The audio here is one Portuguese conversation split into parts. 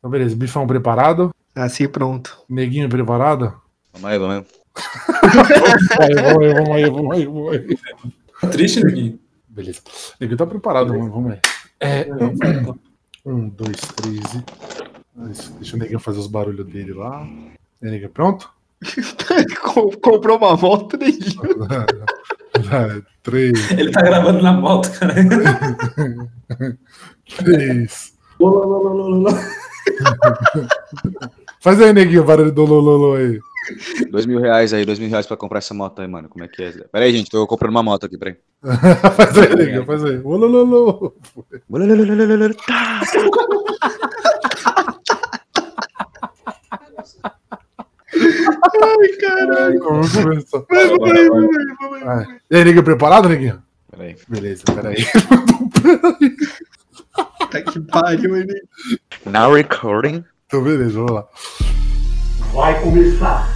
Então, beleza. Bifão preparado? Assim pronto. Neguinho preparado? Vamos aí, vamos aí. Vamos aí, vamos aí, vamos aí, vamos aí. Tá triste, Neguinho? Beleza. Neguinho tá preparado, vamos, vamos aí. É, um, dois, três e. Deixa o Neguinho fazer os barulhos dele lá. E aí, Neguinho, pronto? Com- Comprou uma moto, neguinho. Vai, Três, Ele tá gravando na moto, cara. três. Lolo. Faz aí, Neguinho, o barulho do Lololo aí. Dois mil reais aí, dois mil reais pra comprar essa moto aí, mano. Como é que é? Pera aí, gente, tô comprando uma moto aqui, peraí. faz aí, Neguinho, faz aí. Lololo. Tá. Ai, caralho. Vamos começar. Vai, vai, vai. Vai. E aí, Neguinho, preparado, Neguinho? Pera aí. Beleza, peraí. Tá que pariu, ele. Now recording. Então, beleza, vamos lá. Vai começar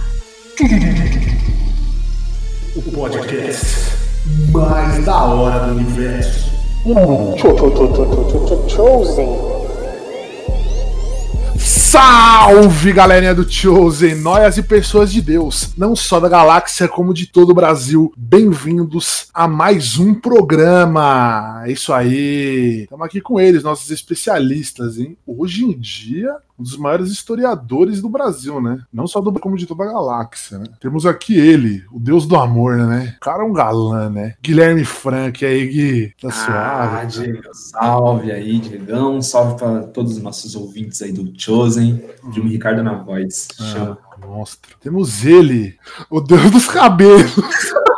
o podcast mais da hora do universo. Chosen. Salve, galerinha do Chosen, noias e pessoas de Deus, não só da galáxia, como de todo o Brasil. Bem-vindos a mais um programa. É isso aí. Estamos aqui com eles, nossos especialistas, hein? Hoje em dia, um dos maiores historiadores do Brasil, né? Não só do como de toda a galáxia, né? Temos aqui ele, o deus do amor, né? O cara é um galã, né? Guilherme Frank, aí, Gui, tá Ah, suave? Diego, salve aí, Diegão. Salve para todos os nossos ouvintes aí do Chosen. De um Ricardo na voz. Chama. Ah, monstro. Temos ele, o deus dos cabelos.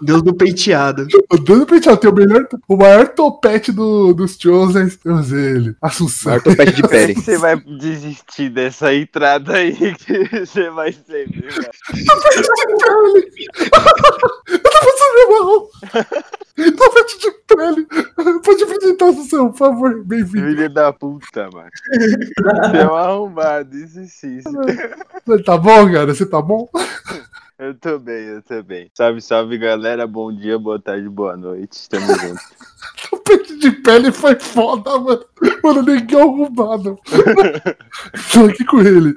Deus do peiteado. O deus do penteado tem o melhor, o maior topete do, dos Chosen. Temos ele, Assunção. Maior topete de pele. Você vai desistir dessa entrada aí que você vai sempre. velho. Eu tô passando mal. Topete de pele. Pode apresentar, Assunção, por favor. Bem-vindo. Filho da puta, mano. Você é um arrombado, isso sim. Você Tá bom, cara? Você tá bom? Eu tô bem, eu tô bem. Salve, salve, galera. Bom dia, boa tarde, boa noite. Tamo junto. Topete de pele foi foda, mano. Mano, ninguém é arrumado. Tô aqui com ele.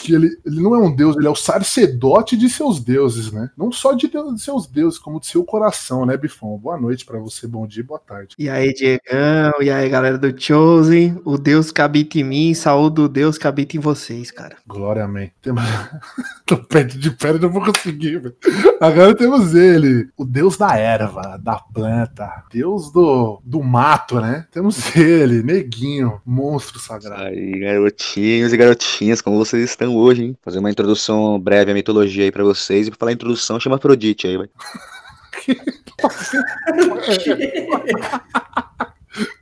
Que ele, ele não é um deus, ele é o sacerdote de seus deuses, né? Não só de, deus- de seus deuses, como de seu coração, né, Bifão? Boa noite pra você, bom dia, boa tarde. E aí, Diegão, e aí, galera do Chosen, o Deus que habita em mim, saúde o Deus que habita em vocês, cara. Glória, amém. Temos... Topete de pele, não vou conseguir, velho. Agora temos ele, o deus da erva, da planta, deus do, do mato, né? Temos ele, neguinho, monstro sagrado. Aí, garotinhos e garotinhas, como vocês estão hoje, hein? Fazer uma introdução breve à mitologia aí pra vocês. E pra falar introdução, chama Afrodite aí, vai.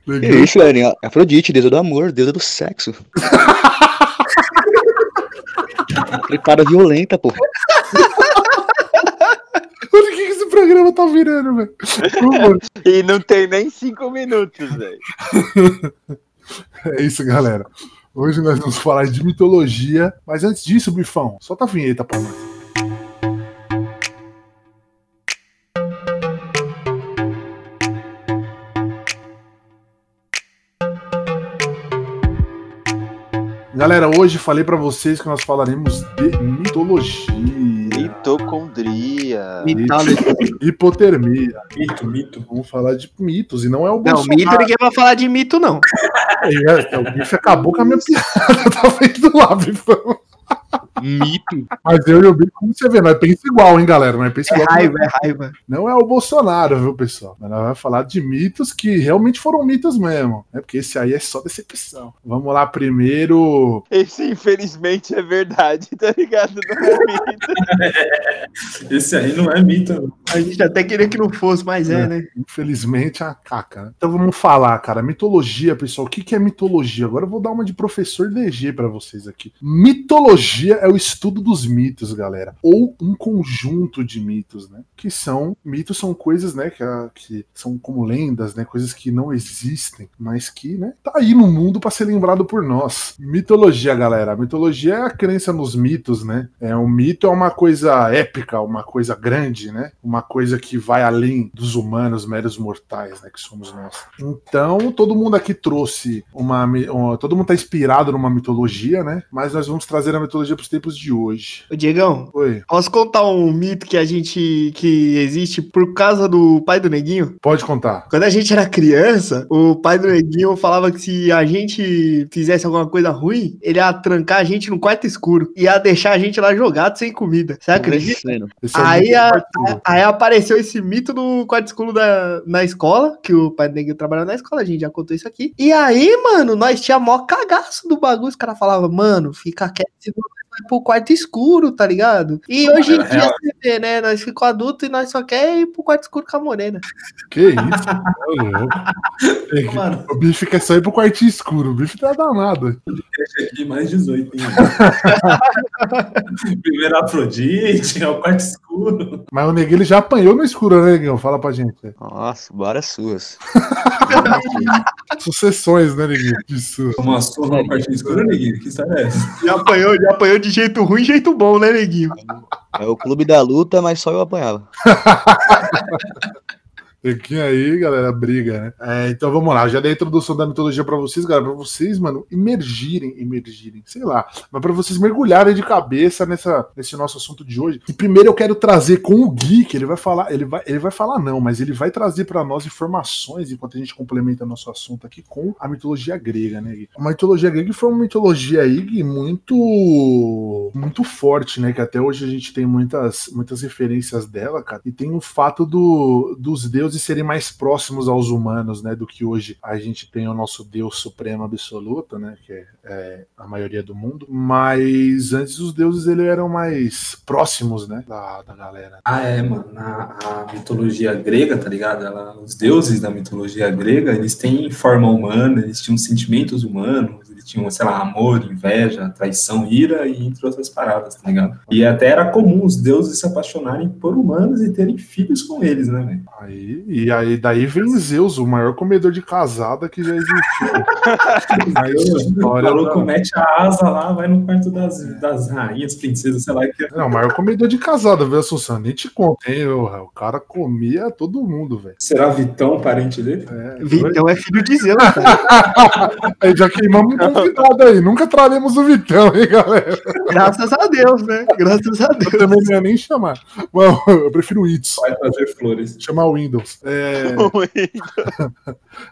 Que Neguinho. isso, galerinha? Afrodite, deusa do amor, deusa do sexo. Tripada violenta, pô. Olha o que que esse programa tá virando, velho. E não tem nem cinco minutos, velho. É isso, galera. Hoje nós vamos falar de mitologia, mas antes disso, Bifão, solta a vinheta pra nós. Galera, hoje falei pra vocês que nós falaremos de mitologia, Mitocondria. Mitology. hipotermia. Mito, mito. Vamos falar de mitos e não é o Não, Bolsonaro. mito ninguém vai falar de mito, não. É, o bicho acabou com a minha piada, tá vendo lá, Bifão. Mito. Mas eu e o Bico, como você vê, nós pensa igual, hein, galera? Nós pensa É igual. raiva, é raiva. Não é o Bolsonaro, viu, pessoal? Mas nós vamos falar de mitos que realmente foram mitos mesmo. Né? Porque esse aí é só decepção. Vamos lá primeiro. Esse, infelizmente, é verdade, tá ligado? Não é mito. Esse aí não é mito. A gente até queria que não fosse, mas é, É. né? Infelizmente, a caca. né? Então vamos falar, cara. Mitologia, pessoal. O que que é mitologia? Agora eu vou dar uma de professor DG pra vocês aqui. Mitologia é o estudo dos mitos, galera. Ou um conjunto de mitos, né? Que são. Mitos são coisas, né? Que, a- que são como lendas, né? Coisas que não existem, mas que, né? Tá aí no mundo pra ser lembrado por nós. Mitologia, galera. Mitologia é a crença nos mitos, né? É um mito é uma coisa épica, uma coisa grande, né? Uma coisa que vai além dos humanos, meros mortais, né? Que somos nós. Então, todo mundo aqui trouxe uma. uma- todo mundo tá inspirado numa mitologia, né? Mas nós vamos trazer a mitologia pros tempos de hoje. Ô, Diegão, Oi, posso contar um mito que a gente. que existe por causa do pai do Neguinho? pode contar. Quando a gente era criança, o pai do Neguinho falava que se a gente fizesse alguma coisa ruim, ele ia trancar a gente no quarto escuro. Ia deixar a gente lá jogado sem comida. Você acredita? É Aí, a- Arthur. aí apareceu esse mito do quarto escuro da, na escola, que o pai do Neguinho trabalhava na escola, a gente já contou isso aqui. E aí, mano, nós tinha mó cagaço do bagulho. Os caras falavam, mano, fica quieto, senão pro quarto escuro, tá ligado? E hoje em é dia você vê, né? Nós ficou adulto e nós só quer ir pro quarto escuro com a morena. Que isso? Mano, O bicho quer sair pro quartinho escuro. O bicho tá danado. deixa aqui mais 18, hein? Primeiro Afrodite, é o quarto escuro. Mas o Neguinho ele já apanhou no escuro, né, Neguinho? Fala pra gente. Nossa, várias suas. Sucessões, né, Neguinho? Isso. Uma surra no quartinho escuro, neguinho? Que história é essa? Já apanhou, já apanhou de jeito ruim, jeito bom, né, Neguinho? É o clube da luta, mas só eu apanhava. Neguinho aí, galera, briga, né? É, então vamos lá. Já dei a introdução da mitologia pra vocês, galera. Pra vocês, mano, imergirem, imergirem, sei lá. Mas pra vocês mergulharem de cabeça nessa, nesse nosso assunto de hoje. E primeiro eu quero trazer com o Gui, que ele vai falar, ele vai, ele vai falar não, mas ele vai trazer pra nós informações enquanto a gente complementa nosso assunto aqui com a mitologia grega, né, Gui? A mitologia grega foi uma mitologia aí Gui, muito muito forte, né, que até hoje a gente tem muitas muitas referências dela, cara. E tem o fato do, dos deuses serem mais próximos aos humanos, né, do que hoje a gente tem o nosso Deus supremo absoluto, né, que é, é a maioria do mundo. Mas antes os deuses eles eram mais próximos, né, da, da galera. Ah, é, mano. A mitologia grega, tá ligado? Ela, os deuses da mitologia grega, eles têm forma humana, eles tinham sentimentos humanos, eles tinham, sei lá, amor, inveja, traição, ira e entre outras paradas, tá ligado? E até era comum os deuses se apaixonarem por humanos e terem filhos com eles, né, velho? Aí, e aí daí vem Zeus, o maior comedor de casada que já existiu. O história maluco da- mete a asa lá, vai no quarto das, das rainhas, princesas, sei lá, que Não, o maior comedor de casada, viu, Assunção? Nem te conta, hein? O, o cara comia todo mundo, velho. Será Vitão parente dele? É, Vitão é filho de Zeus, cara. aí já queimamos convidado aí. Nunca traremos o Vitão, hein, galera? Graças a Deus, né? Graças a Eu Deus. também não ia nem chamar. Bom, eu prefiro o It's. Vai trazer flores. Chamar o Windows. É,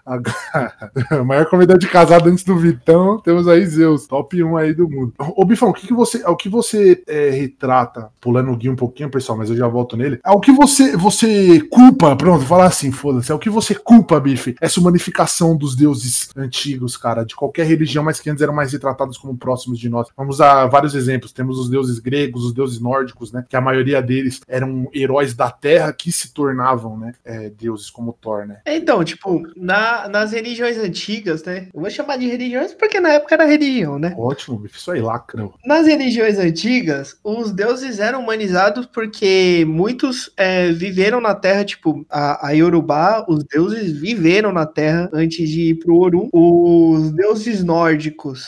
a- o maior comedor de casada antes do Vitão, temos aí Zeus, top 1 aí do mundo. Ô, Bifão, o que, que você, o que você é, retrata, pulando o guia um pouquinho, pessoal, mas eu já volto nele. É o que você, você culpa, pronto, vou falar assim, foda-se, é o que você culpa, Bife, essa humanificação dos deuses antigos, cara, de qualquer religião, mas que antes eram mais retratados como próximos de nós. Vamos a vários exemplos. Temos os deuses gregos, os deuses nórdicos, né? Que a maioria deles eram heróis da terra que se tornavam, né? é, deuses como Thor, né? Então, tipo, na- nas religiões antigas, né? Eu vou chamar de religiões porque na época era religião, né? Ótimo, isso aí, lacra. Nas religiões antigas, os deuses eram humanizados porque muitos é, viveram na Terra, tipo, a, a Yorubá, os deuses viveram na Terra antes de ir pro Orum. Os deuses nórdicos,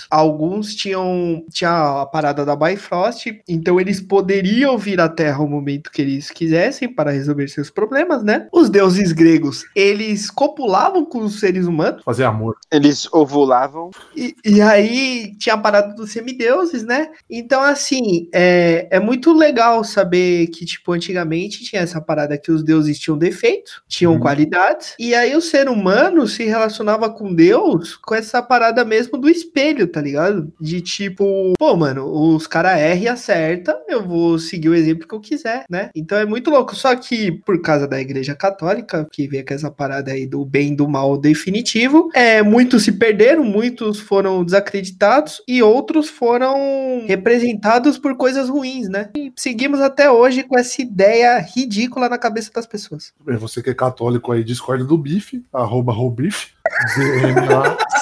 alguns tinham tinha a parada da Bifrost, então eles poderiam vir à Terra ao momento que eles quisessem para resolver seus problemas, né? Os deuses gregos, eles copulavam com os seres humanos, Fazer amor. Eles ovulavam. e, e aí tinha a parada dos semideuses, né? Então, assim, é, é muito legal saber que, tipo, antigamente tinha essa parada que os deuses tinham defeitos, tinham Uhum. qualidades, e aí o ser humano se relacionava com Deus com essa parada mesmo do espelho, tá ligado? De tipo, pô, mano, os cara erra e acerta, eu vou seguir o exemplo que eu quiser, né? Então é muito louco. Só que por causa da igreja católica, que vê com essa parada aí do bem e do mal definitivo, é, muitos se perderam, muitos foram desacreditados e outros foram representados por coisas ruins, né? E seguimos até hoje com essa ideia ridícula na cabeça das pessoas. Bem, Você que é católico aí, discorda do Bife, arroba Robife.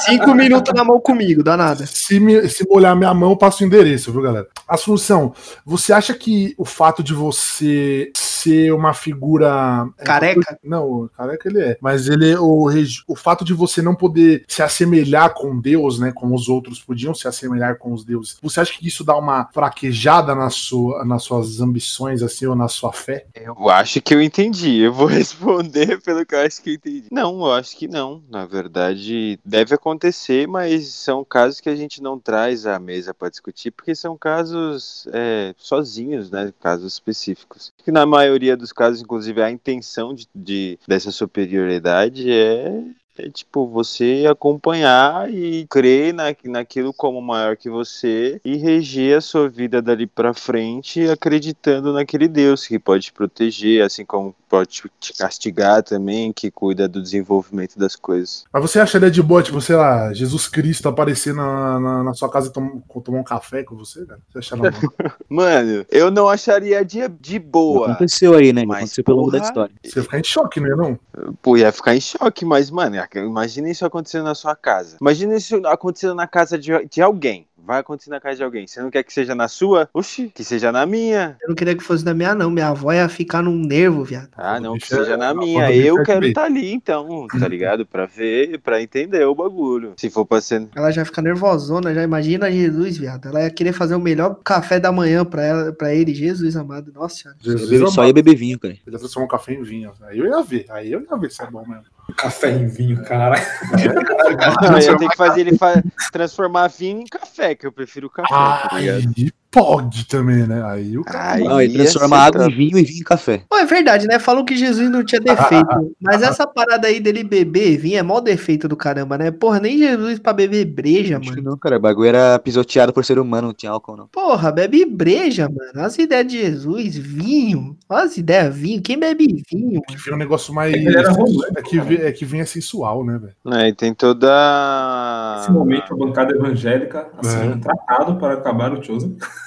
Cinco minutos na mão comigo, dá nada. Se, me, se molhar minha mão, eu passo o endereço, viu, galera? Assunção, você acha que o fato de você ser uma figura. é, Careca? Não, careca ele é. Mas ele o, o fato de você não poder se assemelhar com Deus, né? Como os outros podiam se assemelhar com os deuses. Você acha que isso dá uma fraquejada na sua, nas suas ambições, assim, ou na sua fé? Eu acho que eu entendi. Eu vou responder pelo que eu acho que eu entendi. Não, eu acho que não. Na verdade, deve acontecer, mas são casos que a gente não traz à mesa para discutir, porque são casos é, sozinhos, né? Casos específicos. Que na maioria dos casos, inclusive, a intenção de, de- dessa superioridade é. É tipo você acompanhar e crer na, naquilo como maior que você e reger a sua vida dali pra frente acreditando naquele Deus que pode te proteger, assim como pode te castigar também, que cuida do desenvolvimento das coisas. Mas você acharia de boa, tipo, sei lá, Jesus Cristo aparecer na, na, na sua casa e tom- tomar um café com você, cara? Você acha normal? Mano, eu não acharia de, de boa. Aconteceu aí, né? Mas, Aconteceu pelo longo da história. Você ia ficar em choque, não é não? Pô, ia ficar em choque, mas, mano, imagina isso acontecendo na sua casa. Imagina isso acontecendo na casa de, de alguém. Vai acontecer na casa de alguém. Você não quer que seja na sua? Oxi, que seja na minha. Eu não queria que fosse na minha, não. Minha avó ia ficar num nervo, viado. Ah, não, que seja na minha. Eu quero estar ali, então, tá ligado? Pra ver, pra entender o bagulho. Se for pra ser. Ela já fica nervosona, já imagina Jesus, viado. Ela ia querer fazer o melhor café da manhã pra, ela, pra ele, Jesus amado. Nossa senhora. Jesus Eu só ia beber vinho, cara. Ele ia transformar um café em vinho. Aí eu ia ver. Aí eu ia ver se é bom mesmo. Café em vinho, cara. Não, eu tenho que fazer ele fa- transformar vinho em café, que eu prefiro café, tá pode também, né? Aí o cara. Aí Não, ele transforma água em vinho e vinho em café. Pô, é verdade, né? Falou que Jesus não tinha defeito. Mas essa parada aí dele beber vinho é mó defeito do caramba, né? Porra, nem Jesus pra beber breja, Acho que mano. não, cara. O bagulho era pisoteado por ser humano, não tinha álcool, não. Porra, bebe breja, mano. As ideias de Jesus, vinho. Olha as ideias, vinho. Quem bebe vinho? Que vem um negócio mais. É que era romântico, É que, é que vem é sensual, né, velho? É, e tem toda. Nesse momento, a bancada evangélica assinou É. tratado para acabar o Chosen.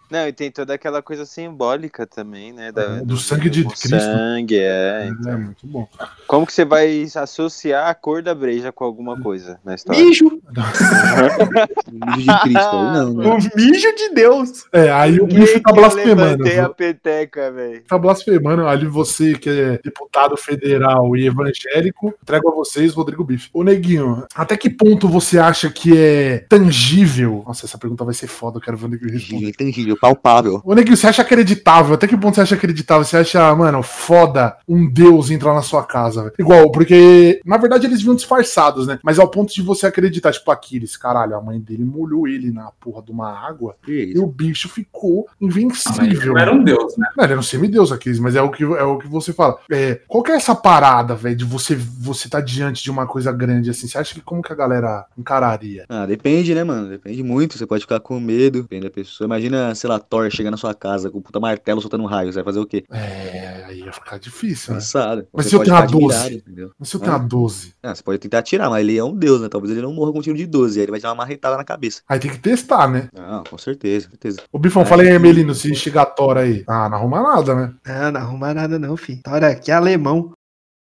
Não, e tem toda aquela coisa simbólica também, né? da- É, do sangue de Cristo. sangue, é. É, muito bom. Como que você vai associar a cor da breja com alguma coisa na história? Mijo. O vídeo de Cristo aí, não, né? O mijo de Deus. É, aí o bicho tá eu blasfemando. levantei a peteca, velho. Tá blasfemando. Ali você, que é deputado federal e evangélico, entrego a vocês, Rodrigo Bife. Ô, Neguinho, até que ponto você acha que é tangível? Nossa, essa pergunta vai ser foda, eu quero ver o Neguinho responder. Intangível, palpável. Ô, Neguinho, você acha acreditável? Até que ponto você acha acreditável? Você acha, mano, foda um deus entrar na sua casa, velho? Igual, porque, na verdade, eles vinham disfarçados, né? Mas ao ponto de você acreditar, tipo, Aquiles, caralho, a mãe dele molhou ele na porra de uma água Que e isso? o bicho ficou Ah, invencível. não era um deus, né? Não, ele era um semideus, Aquiles, mas é o que, é o que você fala. É, qual que é essa parada, velho, de você você tá diante de uma coisa grande assim? Você acha que como que a galera encararia? Ah, depende, né, mano? Depende muito. Você pode ficar com medo, depende da pessoa. Imagina, sei lá, Thor chegar na sua casa com o puta martelo soltando um raio. Você vai fazer o quê? É, aí ia ficar difícil, né? Mas se eu pode tenho ficar 12? admirado, entendeu? Mas se eu tenho uma 12, Ah, você pode tentar atirar, mas ele é um deus, né? Talvez ele não morra com um tiro de 12. Aí ele vai te dar uma marretada na cabeça. aí tem que testar, né? Não, com certeza, com certeza. Ô, Bifão, Aí fala aí, sim. Emelino, se chegar Thor aí. Ah, não arruma nada, né? Não, não arruma nada não, filho. Tora aqui é alemão.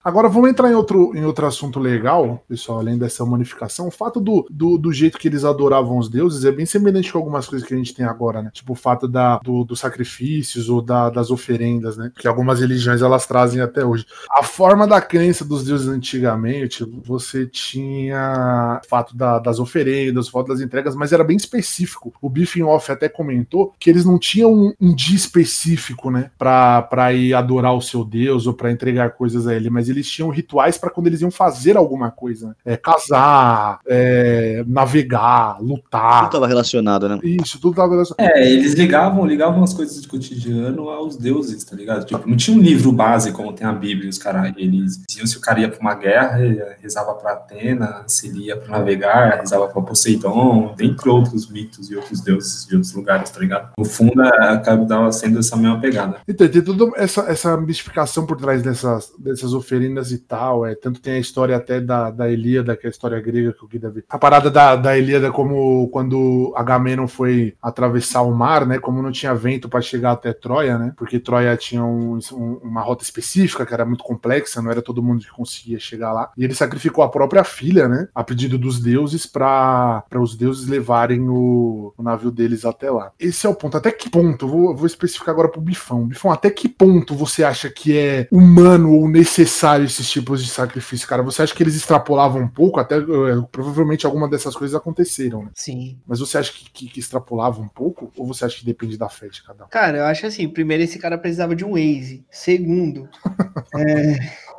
Agora vamos entrar em outro, em outro assunto legal, pessoal, além dessa humanificação. O fato do, do, do jeito que eles adoravam os deuses é bem semelhante com algumas coisas que a gente tem agora, né? Tipo o fato da, do, dos sacrifícios ou da- das oferendas, né? Que algumas religiões elas trazem até hoje. A forma da crença dos deuses antigamente, você tinha o fato da- das oferendas, o fato das entregas, mas era bem específico. O Biffing Off até comentou que eles não tinham um, um dia específico, né? Pra, pra ir adorar o seu deus ou pra entregar coisas a ele, mas eles tinham rituais para quando eles iam fazer alguma coisa. né? É, casar, é, navegar, lutar. Não tava relacionado, né? Isso, tudo tava relacionado. É, eles ligavam, ligavam as coisas do cotidiano aos deuses, tá ligado? Tipo, não tinha um livro base como tem a Bíblia, os caras, eles diziam se o cara ia pra uma guerra, rezava pra Atena, se ele ia pra navegar, rezava pra Poseidon, dentre outros mitos e outros deuses de outros lugares, tá ligado? No fundo, acabava sendo essa mesma pegada. Então, tem toda essa, essa mistificação por trás dessas, dessas oferendas e tal. É, tanto tem a história até da, da Ilíada, que é a história grega que o Gui deve. A parada da, da Ilíada, como quando Agamenon foi atravessar o mar, né? Como não tinha vento para chegar até Troia, né? Porque Troia tinha um, um, uma rota específica que era muito complexa, não era todo mundo que conseguia chegar lá. E ele sacrificou a própria filha, né? A pedido dos deuses, para os deuses levarem o, o, navio deles até lá. Esse é o ponto. Até que ponto? Vou, vou especificar agora pro Bifão. Bifão, até que ponto você acha que é humano ou necessário esses tipos de sacrifício, cara? Você acha que eles extrapolavam um pouco? Até eh, provavelmente alguma dessas coisas aconteceram, né? Sim. Mas você acha que, que, que extrapolava um pouco? Ou você acha que depende da fé de cada um? Cara, eu acho assim: primeiro, esse cara precisava de um Waze. Segundo, é.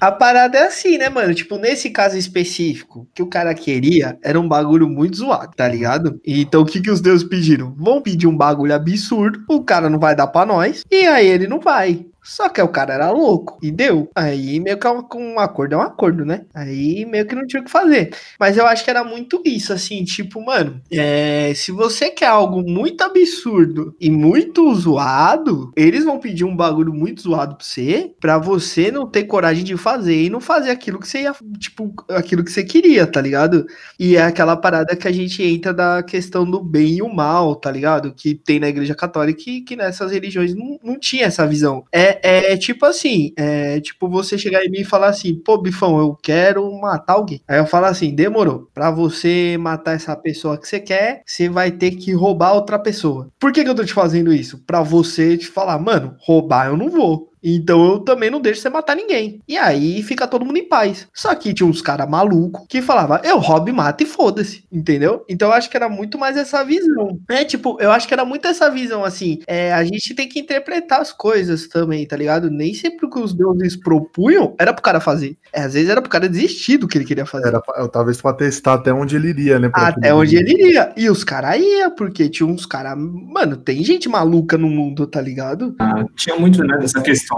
A parada é assim, né, mano? Tipo, nesse caso específico, que o cara queria era um bagulho muito zoado, tá ligado? Então, o que, que os deuses pediram? Vão pedir um bagulho absurdo, o cara não vai dar pra nós, e aí ele não vai. Só que o cara era louco e deu. Aí meio que é um acordo é um acordo, né? Aí meio que não tinha o que fazer. Mas eu acho que era muito isso, assim, tipo, mano, é, se você quer algo muito absurdo e muito zoado, eles vão pedir um bagulho muito zoado pra você, pra você não ter coragem de fazer e não fazer aquilo que você ia, tipo, aquilo que você queria, tá ligado? E é aquela parada que a gente entra da questão do bem e o mal, tá ligado? Que tem na igreja católica e que nessas religiões não, não tinha essa visão. É, é, é, tipo assim, é tipo você chegar em mim e falar assim, pô, Bifão, eu quero matar alguém. Aí eu falo assim, demorou. Pra você matar essa pessoa que você quer, você vai ter que roubar outra pessoa. Por que, que eu tô te fazendo isso? Pra você te falar, mano, roubar eu não vou. Então eu também não deixo você matar ninguém. E aí fica todo mundo em paz. Só que tinha uns caras malucos que falava, eu roubo e mato e foda-se, entendeu? Então eu acho que era muito mais essa visão. É, tipo, eu acho que era muito essa visão, assim, é, a gente tem que interpretar as coisas também, tá ligado? Nem sempre o que os deuses propunham era pro cara fazer. É, às vezes era pro cara desistir do que ele queria fazer. Era talvez pra testar até onde ele iria, né? Até onde ele iria. E os caras iam, porque tinha uns caras... Mano, tem gente maluca no mundo, tá ligado? Ah, tinha muito, né, dessa questão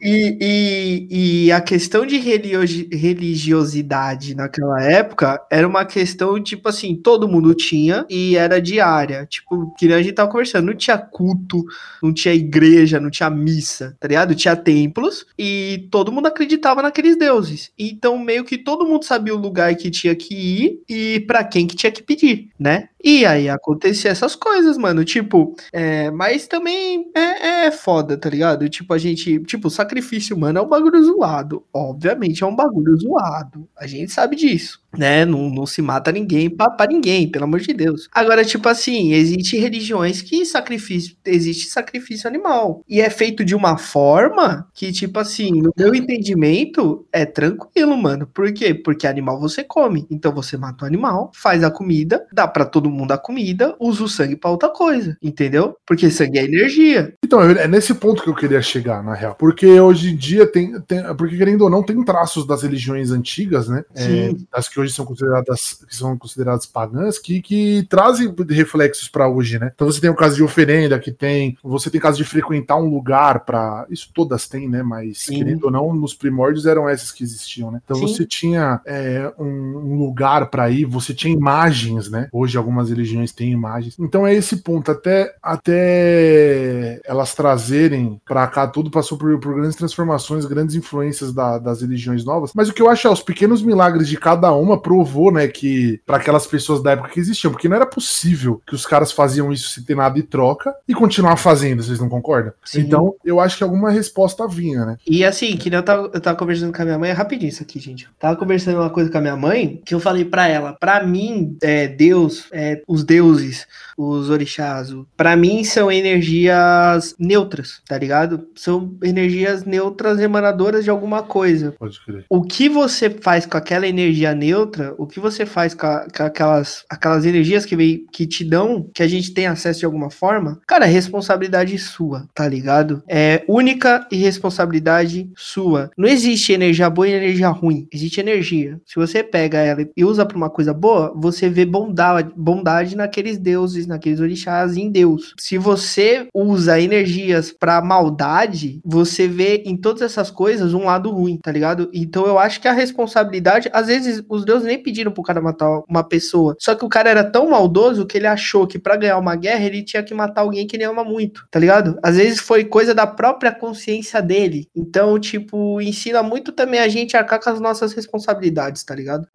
e, e, e, a questão de religiosidade naquela época era uma questão, tipo assim, todo mundo tinha e era diária. Tipo, que a gente tava conversando, não tinha culto, não tinha igreja, não tinha missa, tá ligado? Tinha templos e todo mundo acreditava naqueles deuses. Então, meio que todo mundo sabia o lugar que tinha que ir e para quem que tinha que pedir, né? E aí acontecia essas coisas, mano. Tipo, é, mas também é, é foda, tá ligado? Tipo, a gente. Tipo, sacrifício humano é um bagulho zoado. Obviamente é um bagulho zoado. A gente sabe disso né? Não, não se mata ninguém para ninguém, pelo amor de Deus. Agora, tipo assim, existe religiões que sacrifício, existe sacrifício animal. E é feito de uma forma que, tipo assim, no meu entendimento, é tranquilo, mano. Por quê? Porque animal você come. Então você mata o animal, faz a comida, dá para todo mundo a comida, usa o sangue para outra coisa, entendeu? Porque sangue é energia. Então, é nesse ponto que eu queria chegar, na real. Porque hoje em dia tem, tem porque querendo ou não, tem traços das religiões antigas, né? Sim. É, das que hoje hoje são consideradas, que são consideradas pagãs, que, que trazem reflexos para hoje, né? Então você tem o caso de oferenda, que tem, você tem caso de frequentar um lugar para, isso todas têm, né? Mas Sim. querendo ou não, nos primórdios eram essas que existiam, né? Então Sim. você tinha é, um, um, lugar para ir, você tinha imagens, né? Hoje algumas religiões têm imagens. Então é esse ponto, até até elas trazerem para cá tudo passou por, por, grandes transformações, grandes influências da, das religiões novas. Mas o que eu acho é os pequenos milagres de cada uma provou, né, que para aquelas pessoas da época que existiam, porque não era possível que os caras faziam isso sem ter nada de troca e continuar fazendo, vocês não concordam? Sim. Então, eu acho que alguma resposta vinha, né? E assim, que eu tava, eu tava conversando com a minha mãe, é rapidinho isso aqui, gente. tava conversando uma coisa com a minha mãe, que eu falei para ela, para mim, é, Deus, é, os deuses, os orixás, para mim são energias neutras, tá ligado? São energias neutras emanadoras de alguma coisa. Pode crer. O que você faz com aquela energia neutra outra, o que você faz com, a, com aquelas, aquelas energias que, vem, que te dão, que a gente tem acesso de alguma forma, cara, é responsabilidade sua, tá ligado? É única e responsabilidade sua. Não existe energia boa e energia ruim. Existe energia. Se você pega ela e usa pra uma coisa boa, você vê bondade, bondade naqueles deuses, naqueles orixás em Deus. Se você usa energias pra maldade, você vê em todas essas coisas um lado ruim, tá ligado? Então eu acho que a responsabilidade, às vezes os deuses nem pediram pro cara matar uma pessoa. Só que o cara era tão maldoso que ele achou que pra ganhar uma guerra ele tinha que matar alguém que ele ama muito, tá ligado? Às vezes foi coisa da própria consciência dele. Então, tipo, ensina muito também a gente a arcar com as nossas responsabilidades, tá ligado?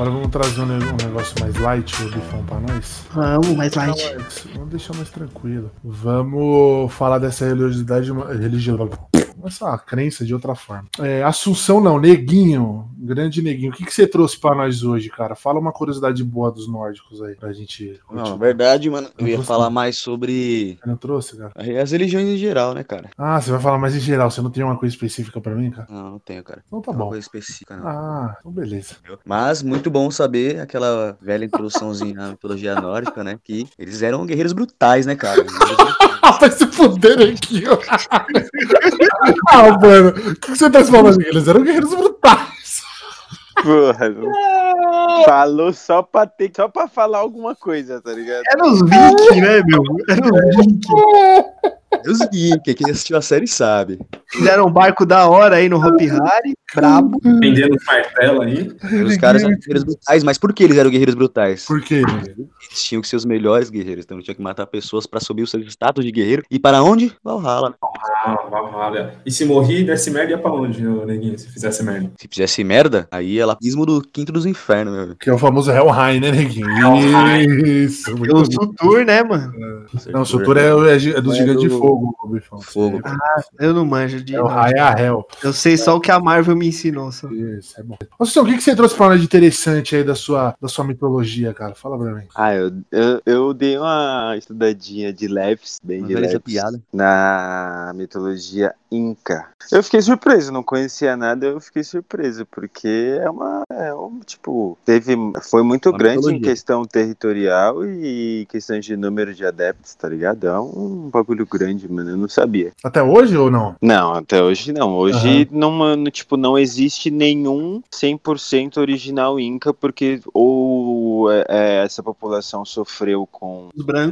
Agora vamos trazer um, ne- negócio mais light, o bifão pra nós. Vamos, mais light. Vamos deixar mais tranquilo. Vamos falar dessa religiosidade, religião, essa crença de outra forma. É, Assunção não, Neguinho, grande Neguinho. O que, que você trouxe pra nós hoje, cara? Fala uma curiosidade boa dos nórdicos aí, pra gente. Não, continuar. na verdade, mano, eu ia Gostei. falar mais sobre Você não trouxe, cara? as religiões em geral, né, cara? Ah, você vai falar mais em geral, você não tem uma coisa específica pra mim, cara? Não, não tenho, cara. Então tá Não é uma bom. coisa específica, não. Ah, então beleza. Mas muito bom saber aquela velha introduçãozinha na mitologia nórdica, né? Que eles eram guerreiros brutais, né, cara? Ah, vai se fuder aqui, ó. ah, mano, o que, que você tá falando aqui? Eles eram guerreiros brutais. Porra, não- falou só pra ter, só pra falar alguma coisa, tá ligado? Era os Viking, né, meu? Era os Viking. Deus guia, quem assistiu a série sabe. Fizeram um barco da hora aí no Hopi Hari, brabo. Vendendo martelo aí. Os caras eram guerreiros brutais, mas por que eles eram guerreiros brutais? Por quê? Eles tinham que ser os melhores guerreiros, então tinha que matar pessoas pra subir o seu status de guerreiro. E para onde? Valhalla. Ah, Valhalla. E se morrer, desse merda, ia pra onde, ô, neguinho, se fizesse merda? Se fizesse merda, aí ela pismo do quinto dos infernos, meu. Que é o famoso Helheim, né, Neguinho? Helheim. Isso, muito O. Sutur, né, mano? Não, o Sutur é, é, gi- é dos É gigantes de fogo, o bifão. Fogo. Eu não manjo de. É o Raia Hell. Eu sei só o que a Marvel me ensinou. Só. Isso, é bom. Ô, Sussão, o que, que você trouxe pra nós de interessante aí da sua, da sua mitologia, cara? Fala pra mim. Ah, eu, eu, eu dei uma estudadinha de leves, bem Uma de leves, piada. na mitologia inca. Eu fiquei surpreso, não conhecia nada, eu fiquei surpreso, porque é uma, é um, tipo, teve, foi muito Uma grande em questão territorial e questão de número de adeptos, tá ligado? É um bagulho grande, mano, eu não sabia. Até hoje ou não? Não, até hoje não. Hoje não, não, tipo, não existe nenhum 100% original Inca, porque ou é, é, essa população sofreu com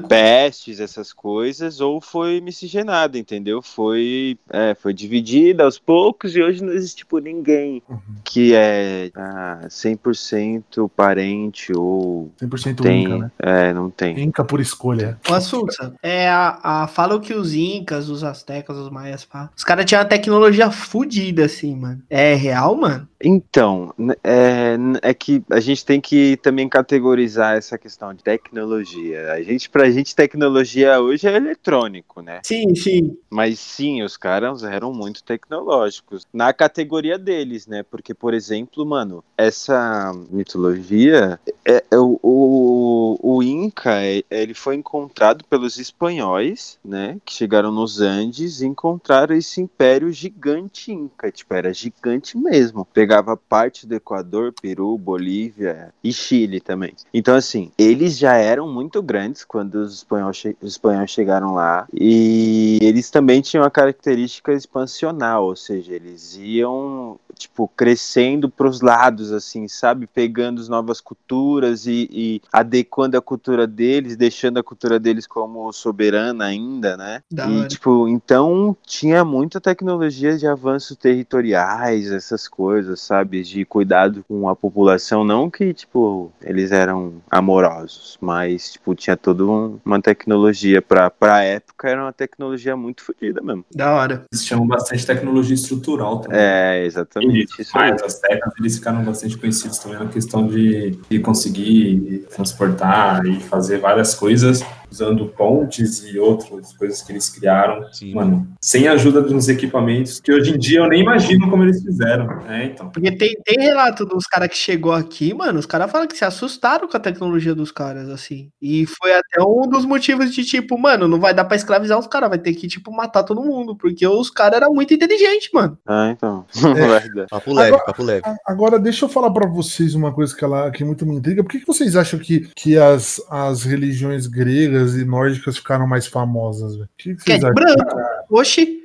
pestes, essas coisas, ou foi miscigenada, entendeu? Foi, é, foi dividida aos poucos e hoje não existe, tipo, ninguém Uhum. que é ah, 100% parente ou 100% tem. Inca, né? É, não tem. Inca por escolha. O Assunça, é a, a, falam que os Incas, os Aztecas, os Maias, pá, os caras tinham uma tecnologia fodida, assim, mano. É real, mano? Então, é, é que a gente tem que também categorizar essa questão de tecnologia. A gente, pra gente, tecnologia hoje é eletrônico, né? Sim, sim. Mas sim, os caras eram muito tecnológicos. Na categoria deles, né? Porque, por exemplo, mano, essa mitologia, é, é o, o, o Inca, é- ele foi encontrado pelos espanhóis, né? Que chegaram nos Andes e encontraram esse império gigante Inca. Tipo, era gigante mesmo. Pegava parte do Equador, Peru, Bolívia e Chile também. Então, assim, eles já eram muito grandes quando os espanhóis, che- os espanhóis chegaram lá. E eles também tinham a característica expansional, ou seja, eles iam, tipo, crescendo para os lados, assim, sabe? Pegando as novas culturas e, e adequando a cultura deles, deixando a cultura deles como soberana ainda, né? Da e, hora. tipo, então tinha muita tecnologia de avanços territoriais, essas coisas, sabe? De cuidado com a população. Não que, tipo, eles eram amorosos, mas, tipo, tinha toda um- uma tecnologia pra, pra época, era uma tecnologia muito fodida mesmo. Da hora. Eles chamam bastante tecnologia estrutural também. É, exatamente. Isso. Mas as técnicas eles ficaram bastante conhecidos também na questão de, de conseguir transportar e fazer várias coisas usando pontes e outras coisas que eles criaram. Sim. Mano, sem a ajuda de uns equipamentos que hoje em dia eu nem imagino como eles fizeram. É, então. Porque tem, tem relato dos caras que chegou aqui, mano, os caras falam que se assustaram com a tecnologia dos caras, assim. E foi até um dos motivos de, tipo, mano, não vai dar pra escravizar os caras, vai ter que, tipo, matar todo mundo, porque os caras eram muito inteligentes, mano. Ah, então. Dar. Papo leve, Agora- papo leve. Agora, deixa eu falar pra vocês uma coisa que, ela, que muito me intriga. Por que, que vocês acham que, que as, as religiões gregas e nórdicas ficaram mais famosas? O que, que Que é vocês acham? branco. Oxi.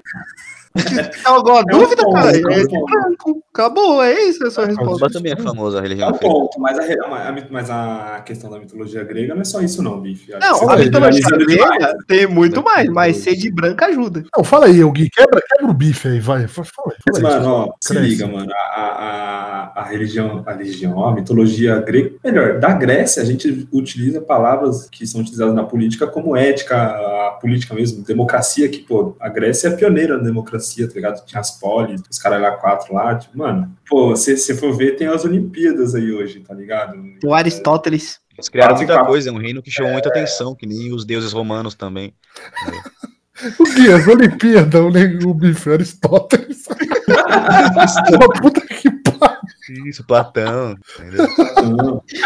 Tem alguma dúvida, É um cara? ponto, é um É branco. Acabou, é isso a sua A resposta. Também é famosa, a É religião um africana. ponto, mas a, a- mas a questão da mitologia grega não é só isso, não, bife. Não, a tá mitologia generalizando demais. grega tem muito mais, mas ser de branca ajuda. Não, fala aí, o Gui, quebra, quebra o bife aí, vai. Fala aí, Mas, fala aí. mano, ó, se Cresce. liga, mano. A, a, a, a religião, a religião, ó, a mitologia grega, melhor, da Grécia a gente utiliza palavras que são utilizadas na política como ética, a política mesmo, democracia, que, pô, a Grécia é pioneira na democracia, tá ligado? Tinha as polis, os caras lá quatro lá, tipo, mano, pô, se você for ver, tem as Olimpíadas aí hoje, tá ligado? O Aristóteles. Eles criaram muita quatro. coisa, é um reino que chamou muita atenção, que nem os deuses romanos também. O Gui, as Olimpíadas, o, o bife, Aristóteles. Uma puta que pariu. Isso, Platão,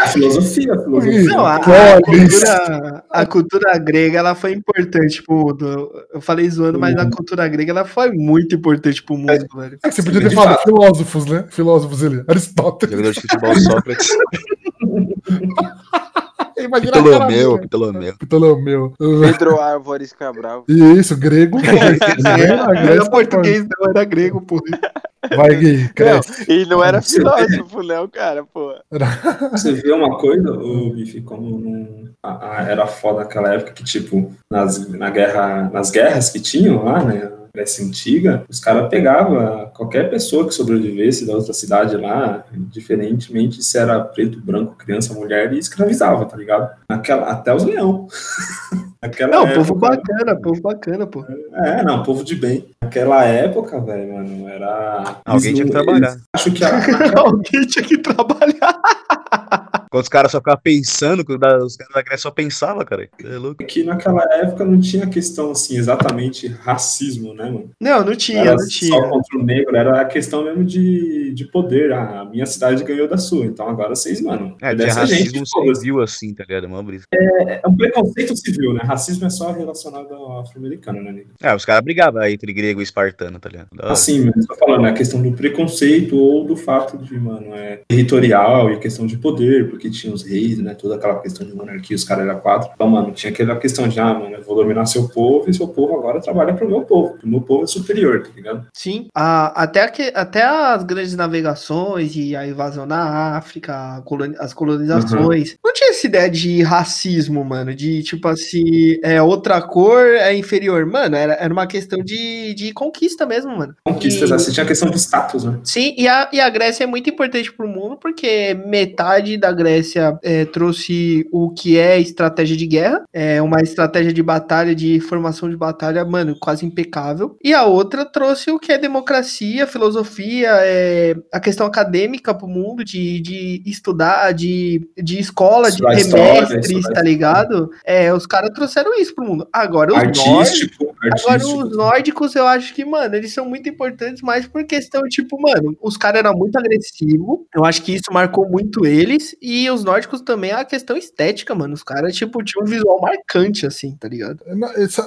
a filosofia, a filosofia. Não, a, a Olha cultura, a cultura grega ela foi importante pro mundo. Eu falei zoando, mas a cultura grega ela foi muito importante pro mundo, velho. É que você podia ter falado filósofos, né? Filósofos ali. Aristóteles. Jogador de futebol Sócrates, Imagina Ptolomeu. Ptolomeu. Ptolomeu. Pedro Álvares Cabral. Isso, grego. É, Grécia era português, não, era grego, pô. Vai, Gui, cresce. E não era filósofo, não, cara, pô. Você vê uma coisa, o Bife, como não, a- a- era foda naquela época que, tipo, nas, na guerra, nas guerras que tinham lá, né? na Grécia Antiga, os caras pegavam qualquer pessoa que sobrevivesse da outra cidade lá, diferentemente se era preto, branco, criança, mulher, e escravizava, tá ligado? Naquela, até os leão. Naquela Não, povo época- bacana, povo bacana, pô. É, não, povo de bem. Naquela época, velho, mano, era. Alguém tinha que trabalhar. Acho que a, Alguém tinha que trabalhar. Quando os caras só ficavam pensando, os caras da Grécia só pensavam, cara. É louco. que naquela época não tinha questão assim exatamente racismo, né, mano? Não, não tinha, Era não só tinha. contra o negro, era a questão mesmo de, de poder. Ah, a minha cidade ganhou da sua, então agora vocês, mano. É, tinha dessa racismo pô, civil assim, tá ligado? Uma brisa. é um preconceito civil, né? Racismo é só relacionado ao afro-americano, né, nego? É, os caras brigavam aí entre grego e espartano, tá ligado? Da. Assim, mas tô falando, é a questão do preconceito ou do fato de, mano, é territorial e questão de poder, porque tinha os reis, né? Toda aquela questão de monarquia, os caras eram quatro. Então, mano, tinha aquela questão de, ah, mano, eu vou dominar seu povo e seu povo agora trabalha pro meu povo. O meu povo é superior, tá ligado? Sim. A- até, que, até as grandes navegações e a invasão na África, coloni- as colonizações. Não tinha essa ideia de racismo, mano. De tipo assim, é outra cor é inferior. Mano, era, era uma questão de, de conquista mesmo, mano. Conquistas, E- assim, tinha a questão de status, né? Sim, e a, e a Grécia é muito importante para o mundo porque metade da Grécia é, trouxe o que é estratégia de guerra, é uma estratégia de batalha, de formação de batalha, mano, quase impecável. E a outra trouxe o que é democracia, filosofia, é, a questão acadêmica para o mundo, de, de estudar, de, de escola, de Estudar história, semestres, tá ligado? É, os caras trouxeram isso pro mundo. Agora os nórdicos. Artístico, Agora, artístico. os nórdicos, eu acho que, mano, eles são muito importantes, mais por questão, tipo, mano, os caras eram muito agressivos. Eu acho que isso marcou muito eles. E os nórdicos também, a questão estética, mano. Os caras, tipo, tinham um visual marcante, assim, tá ligado?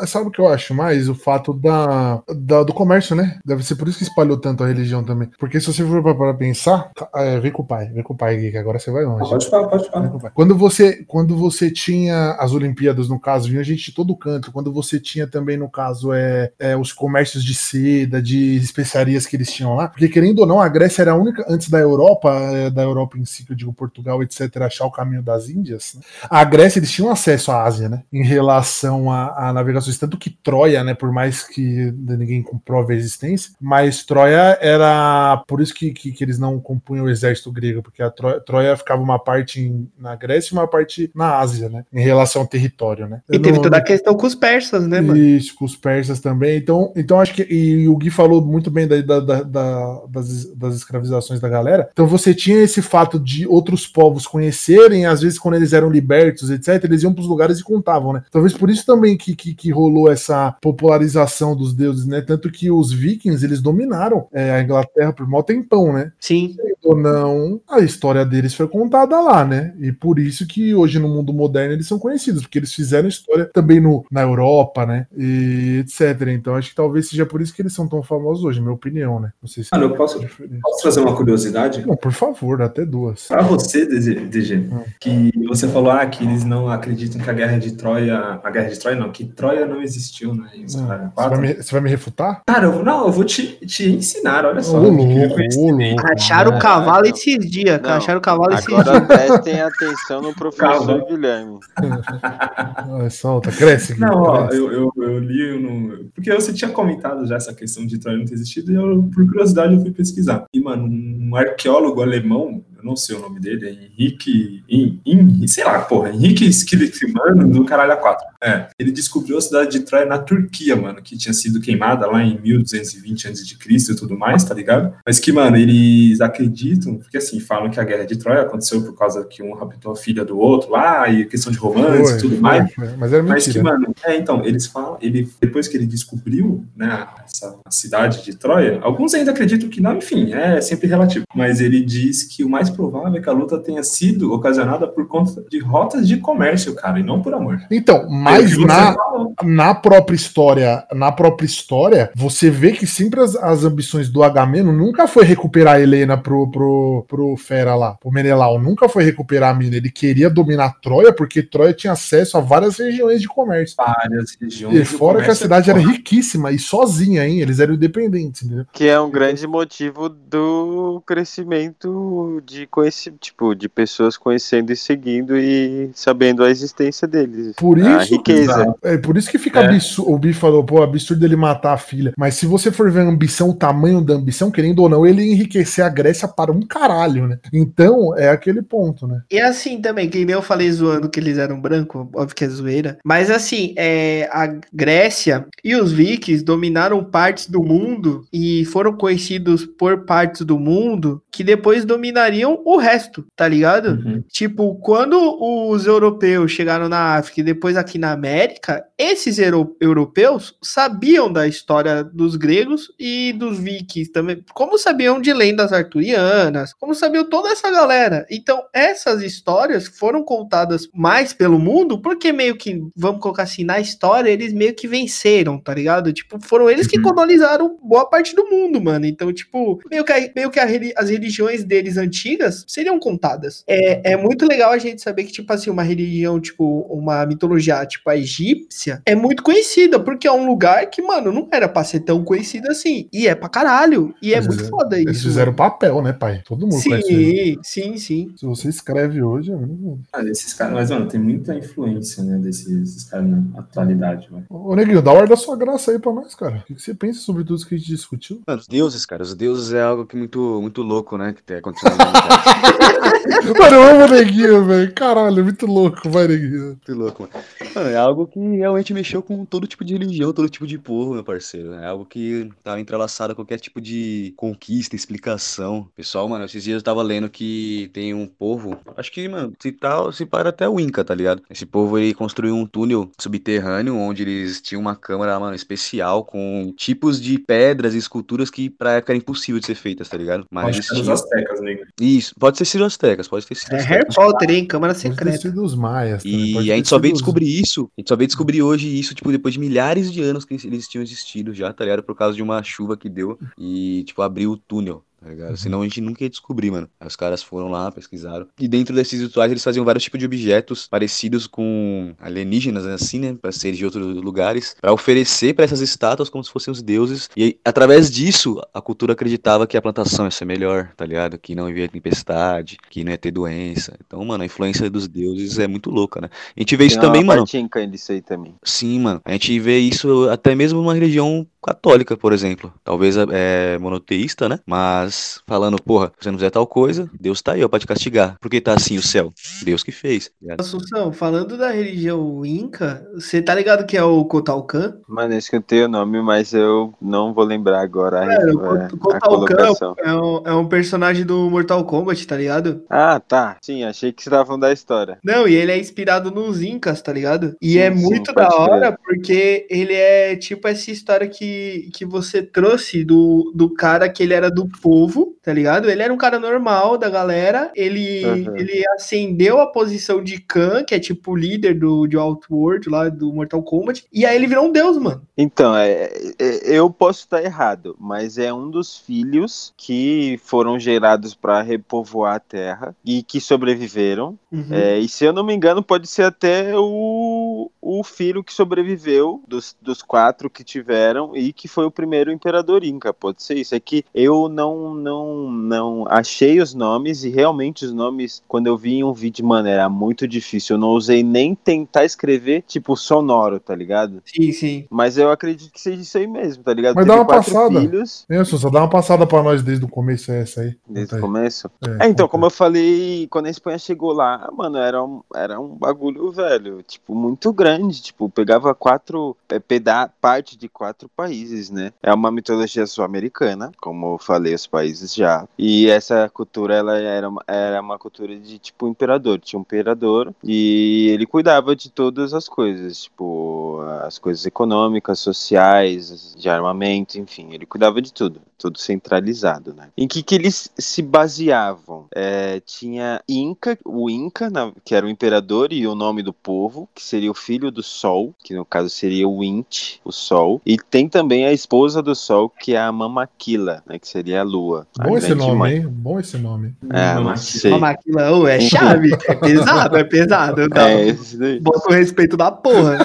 Sabe o que eu acho mais? O fato da, da- do comércio, né? Deve ser por isso que espalhou tanto a religião também. Porque se você for pra, pra pensar, ca- é, vem com o pai, vem com o pai, que agora você vai longe. Pode falar, pode Vem falar. com o pai. Quando você, quando você tinha as Olimpíadas, no caso, vinha gente de todo canto. Quando você tinha também, no caso, é, é, os comércios de seda, de especiarias que eles tinham lá. Porque, querendo ou não, a Grécia era a única, antes da Europa, é, da Europa em si, que eu digo Portugal, etc., achar o caminho das Índias, né? a Grécia eles tinham acesso à Ásia, né? Em relação a, a navegações, tanto que Troia, né? Por mais que ninguém comprove a existência, mas Troia era por isso que, que, que eles não compunham o exército grego, porque a Troia, Troia ficava uma parte em- na Grécia e uma parte na Ásia, né? Em relação ao território, né? E Eu teve não- toda a questão com os persas, né, mano? isso, com os persas também. Então, então acho que. E o Gui falou muito bem da- da- da- das, das escravizações da galera. Então você tinha esse fato de outros povos conhecerem, às vezes, quando eles eram libertos, etc., eles iam para os lugares e contavam, né? Talvez por isso também que, que, que rolou essa popularização dos deuses, né? Tanto que os vikings eles dominaram é, a Inglaterra por mó tempão, né? Sim. ou não, a história deles foi contada lá, né? E por isso que hoje no mundo moderno eles são conhecidos, porque eles fizeram história também no, na Europa, né? E etc. Então acho que talvez seja por isso que eles são tão famosos hoje, minha opinião, né? Não sei se Mano, eu posso, posso trazer uma curiosidade? Não, por favor, até duas. Pra você, DG, Hum. que você falou ah, que eles não acreditam que a guerra de Troia. A guerra de Troia não, que Troia não existiu, né? Em Você vai, 4. me, você vai me refutar? Cara, eu, não, eu vou te, te ensinar, olha só. Ô, louco, ô, louco. Acharam o cavalo não. esses dias, Não. acharam o cavalo esses Agora dias. prestem atenção no professor Calma. Guilherme. Solta, cresce. Gui, Não, ó, cresce. eu, eu, eu li no. Porque você tinha comentado já essa questão de Troia não ter existido, e eu, por curiosidade, eu fui pesquisar. E, mano, um arqueólogo alemão, eu não sei o nome dele, é Henrique. Hen- Hen- sei lá, porra, Henrique Skillickman do Caralho 4. É, ele descobriu a cidade de Troia na Turquia, mano, que tinha sido queimada lá em 1220 a.C. e tudo mais, tá ligado? Mas que, mano, eles acreditam, porque assim, falam que a guerra de Troia aconteceu por causa que um raptou a filha do outro lá, e questão de romance e tudo foi, mais. foi. Mas era Mas que, mentira. mano, é, então, eles falam, ele, depois que ele descobriu, né, essa cidade de Troia, alguns ainda acreditam que não, enfim, é sempre relativo. Mas ele diz que o mais provável é que a luta tenha sido ocasionada por conta de rotas de comércio, cara, e não por amor. Então, É mas você na, na própria história, na própria história, você vê que sempre as, as ambições do Agamemnon nunca foi recuperar a Helena pro, pro, pro Fera lá, pro Menelau, nunca foi recuperar a mina. Ele queria dominar Troia porque Troia tinha acesso a várias regiões de comércio. Várias regiões. E fora que a comércio cidade é era riquíssima e sozinha, hein? Eles eram independentes, entendeu? Que é um grande motivo do crescimento de conheci, tipo, de pessoas conhecendo e seguindo e sabendo a existência deles. Por a isso- riqueza. Exato. É por isso que fica É. absurdo. O Bi falou, pô, absurdo ele matar a filha. Mas se você for ver a ambição, o tamanho da ambição, querendo ou não, ele enriquecer a Grécia para um caralho, né? Então, é aquele ponto, né? E assim também, que nem eu falei zoando que eles eram branco, óbvio que é zoeira. Mas assim, é, a Grécia e os vikings dominaram partes do mundo e foram conhecidos por partes do mundo que depois dominariam o resto, tá ligado? Uhum. Tipo, quando os europeus chegaram na África e depois aqui na América, esses euro- europeus sabiam da história dos gregos e dos vikings também, como sabiam de lendas arturianas, como sabiam toda essa galera. Então, essas histórias foram contadas mais pelo mundo, porque meio que, vamos colocar assim, na história, eles meio que venceram, tá ligado? Tipo, foram eles que Uhum. colonizaram boa parte do mundo, mano. Então, tipo, meio que, meio que a as religiões deles antigas seriam contadas. É, é muito legal a gente saber que, tipo assim, uma religião, tipo, uma mitologia, tipo, a egípcia, é muito conhecida, porque é um lugar que, mano, não era pra ser tão conhecido assim. E é pra caralho. E é Eles muito fizeram- foda isso. Eles fizeram papel, né, pai? Todo mundo. Sim, sim, sim. Se você escreve hoje, é. Ah, esses caras, mas, mano, tem muita influência, né, desses, desses caras na atualidade, velho. Ô, Neguinho, dá hora da sua graça aí pra nós, cara. O que que você pensa sobre tudo isso que a gente discutiu? Mano, os deuses, cara, os deuses é algo que muito, muito louco, né? Que tem humanidade. Mano, eu amo o Neguinho, velho. Caralho, muito louco, vai, Neguinho. Muito louco, mano. Mano, é algo que realmente mexeu com todo tipo de religião, todo tipo de povo, meu parceiro. É algo que tava entrelaçado a qualquer tipo de conquista, explicação. Pessoal, mano, esses dias eu tava lendo que tem um povo, acho que, mano, se tal, se para até o Inca, tá ligado? Esse povo ele construiu um túnel subterrâneo onde eles tinham uma câmara, mano, especial com tipos de pedras e esculturas que pra época era impossível de ser feitas, tá ligado? Mas eles que era os tinham... astecas, né? Isso, pode ter sido astecas, pode ter sido É. Harry Potter, hein? Câmara Pode ter secreta. sido os maias. também, E a gente só veio os- descobrir isso, a gente só veio descobrir hoje isso, tipo, depois de milhares de anos que eles tinham existido já, tá ligado? Por causa de uma chuva que deu e, tipo, abriu o túnel, tá ligado? Senão a gente nunca ia descobrir, mano. Aí os caras foram lá, pesquisaram. E dentro desses rituais eles faziam vários tipos de objetos parecidos com alienígenas, né, assim, né? Pra ser de outros lugares, pra oferecer pra essas estátuas como se fossem os deuses. E aí, através disso, a cultura acreditava que a plantação ia ser melhor, tá ligado? Que não ia ter tempestade, que não ia ter doença. Então, mano, a influência dos deuses é muito louca, né? A gente vê isso Tem também, uma mano. aí também. Sim, mano. A gente vê isso até mesmo numa religião católica, por exemplo. Talvez é monoteísta, né? Mas falando, porra, se você não fizer tal coisa, Deus tá aí, ó, pra te castigar. Por que tá assim o céu? Deus que fez. tá? Assunção, falando da religião inca, você tá ligado que é o Kotalkan? Mano, eu escutei o nome, mas eu não vou lembrar agora a, É, o é, a colocação. é um, é um personagem do Mortal Kombat, tá ligado? Ah, tá. Sim, achei que você tava falando da história. Não, e ele é inspirado nos Incas, tá ligado? E Sim, é sim, muito pode da crer. hora, porque ele é tipo essa história que, que você trouxe do, do cara que ele era do povo, tá ligado? Ele era um cara normal da galera, ele, Uhum. ele ascendeu a posição de Khan, que é tipo o líder do, de Outworld lá do Mortal Kombat, e aí ele virou um deus, mano. Então, é, é- eu posso estar errado, mas é um dos filhos que foram gerados para repovoar a Terra e que sobreviveram. Uhum. É, e se eu não me engano, pode ser até o, o filho que sobreviveu dos, dos quatro que tiveram e que foi o primeiro imperador Inca. Pode ser isso. É que eu não, não, não achei os nomes e realmente os nomes, quando eu vi em um vídeo, mano, era muito difícil. Eu não usei nem tentar escrever, tipo, sonoro, tá ligado? Sim, sim. Mas eu acredito que seja isso aí mesmo, tá ligado? Mas Teve dá uma passada. filhos Isso, só dá uma passada pra nós desde o começo, é essa aí. desde o começo. É, É, então, conta como eu falei, quando a Espanha chegou lá, mano, era um, era um bagulho, velho, tipo, muito grande, tipo, pegava quatro, é, peda parte de quatro países, né? É uma mitologia sul-americana, como eu falei, os países já. E essa cultura, ela era uma, era uma cultura de, tipo, imperador. Tinha um imperador e ele cuidava de todas as coisas, tipo, as coisas econômicas, sociais, de armamento, enfim, ele cuidava de tudo, tudo centralizado, né? Em que que eles se baseavam? É, tinha Inca, o Inca, na- que era o imperador e o nome do povo, que seria o filho do Sol, que no caso seria o Inti, o Sol, e tem também a esposa do Sol, que é a Mamaquila, né, que seria a Lua. a Bom esse grande nome, mãe. hein? Bom esse nome. É, Não, não mas- sei. Uma maquila, ô, é chave, é pesado, é pesado. Tá? É, esse daí. Bota o respeito da porra.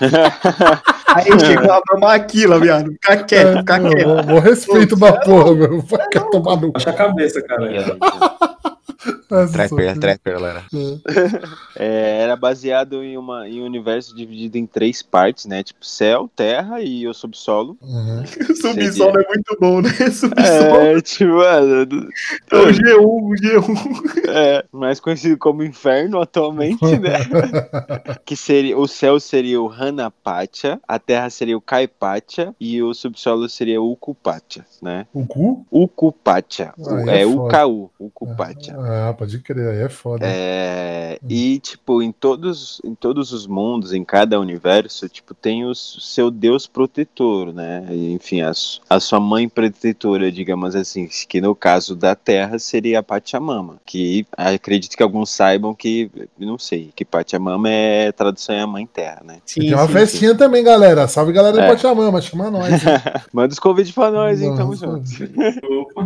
Aí chegou a maquila, viado. Fica quieto, fica É, quieto. bom, bom respeito da porra, meu. Vai tomar no Baixa a cabeça, cara. Trapper, trapper, galera. É, era baseado em, uma, em um universo dividido em três partes, né? Tipo céu, terra e o subsolo. Uhum. O subsolo é muito bom, né? Subsolo É, tipo, mano, é o G1, o G1. é, mais conhecido como inferno atualmente, né? que seria, o céu seria o Hanapacha, a terra seria o Kaipacha e o subsolo seria o Ukupacha, né? O cu? Ukupacha, Aí é, é o. UKU, Ukupacha. Ah, pode crer, aí é foda. É, e tipo, em todos, em todos os mundos, em cada universo, tipo, tem o seu deus protetor, né? Enfim, a, a sua mãe protetora, digamos assim, que no caso da Terra seria a Pachamama, que acredito que alguns saibam que, não sei, que Pachamama é tradução é a mãe Terra, né? Sim, Tem uma sim, festinha também, galera. Salve, galera do É. Pachamama, chama nós. Manda os convites pra nós, hein? Tamo junto. sim.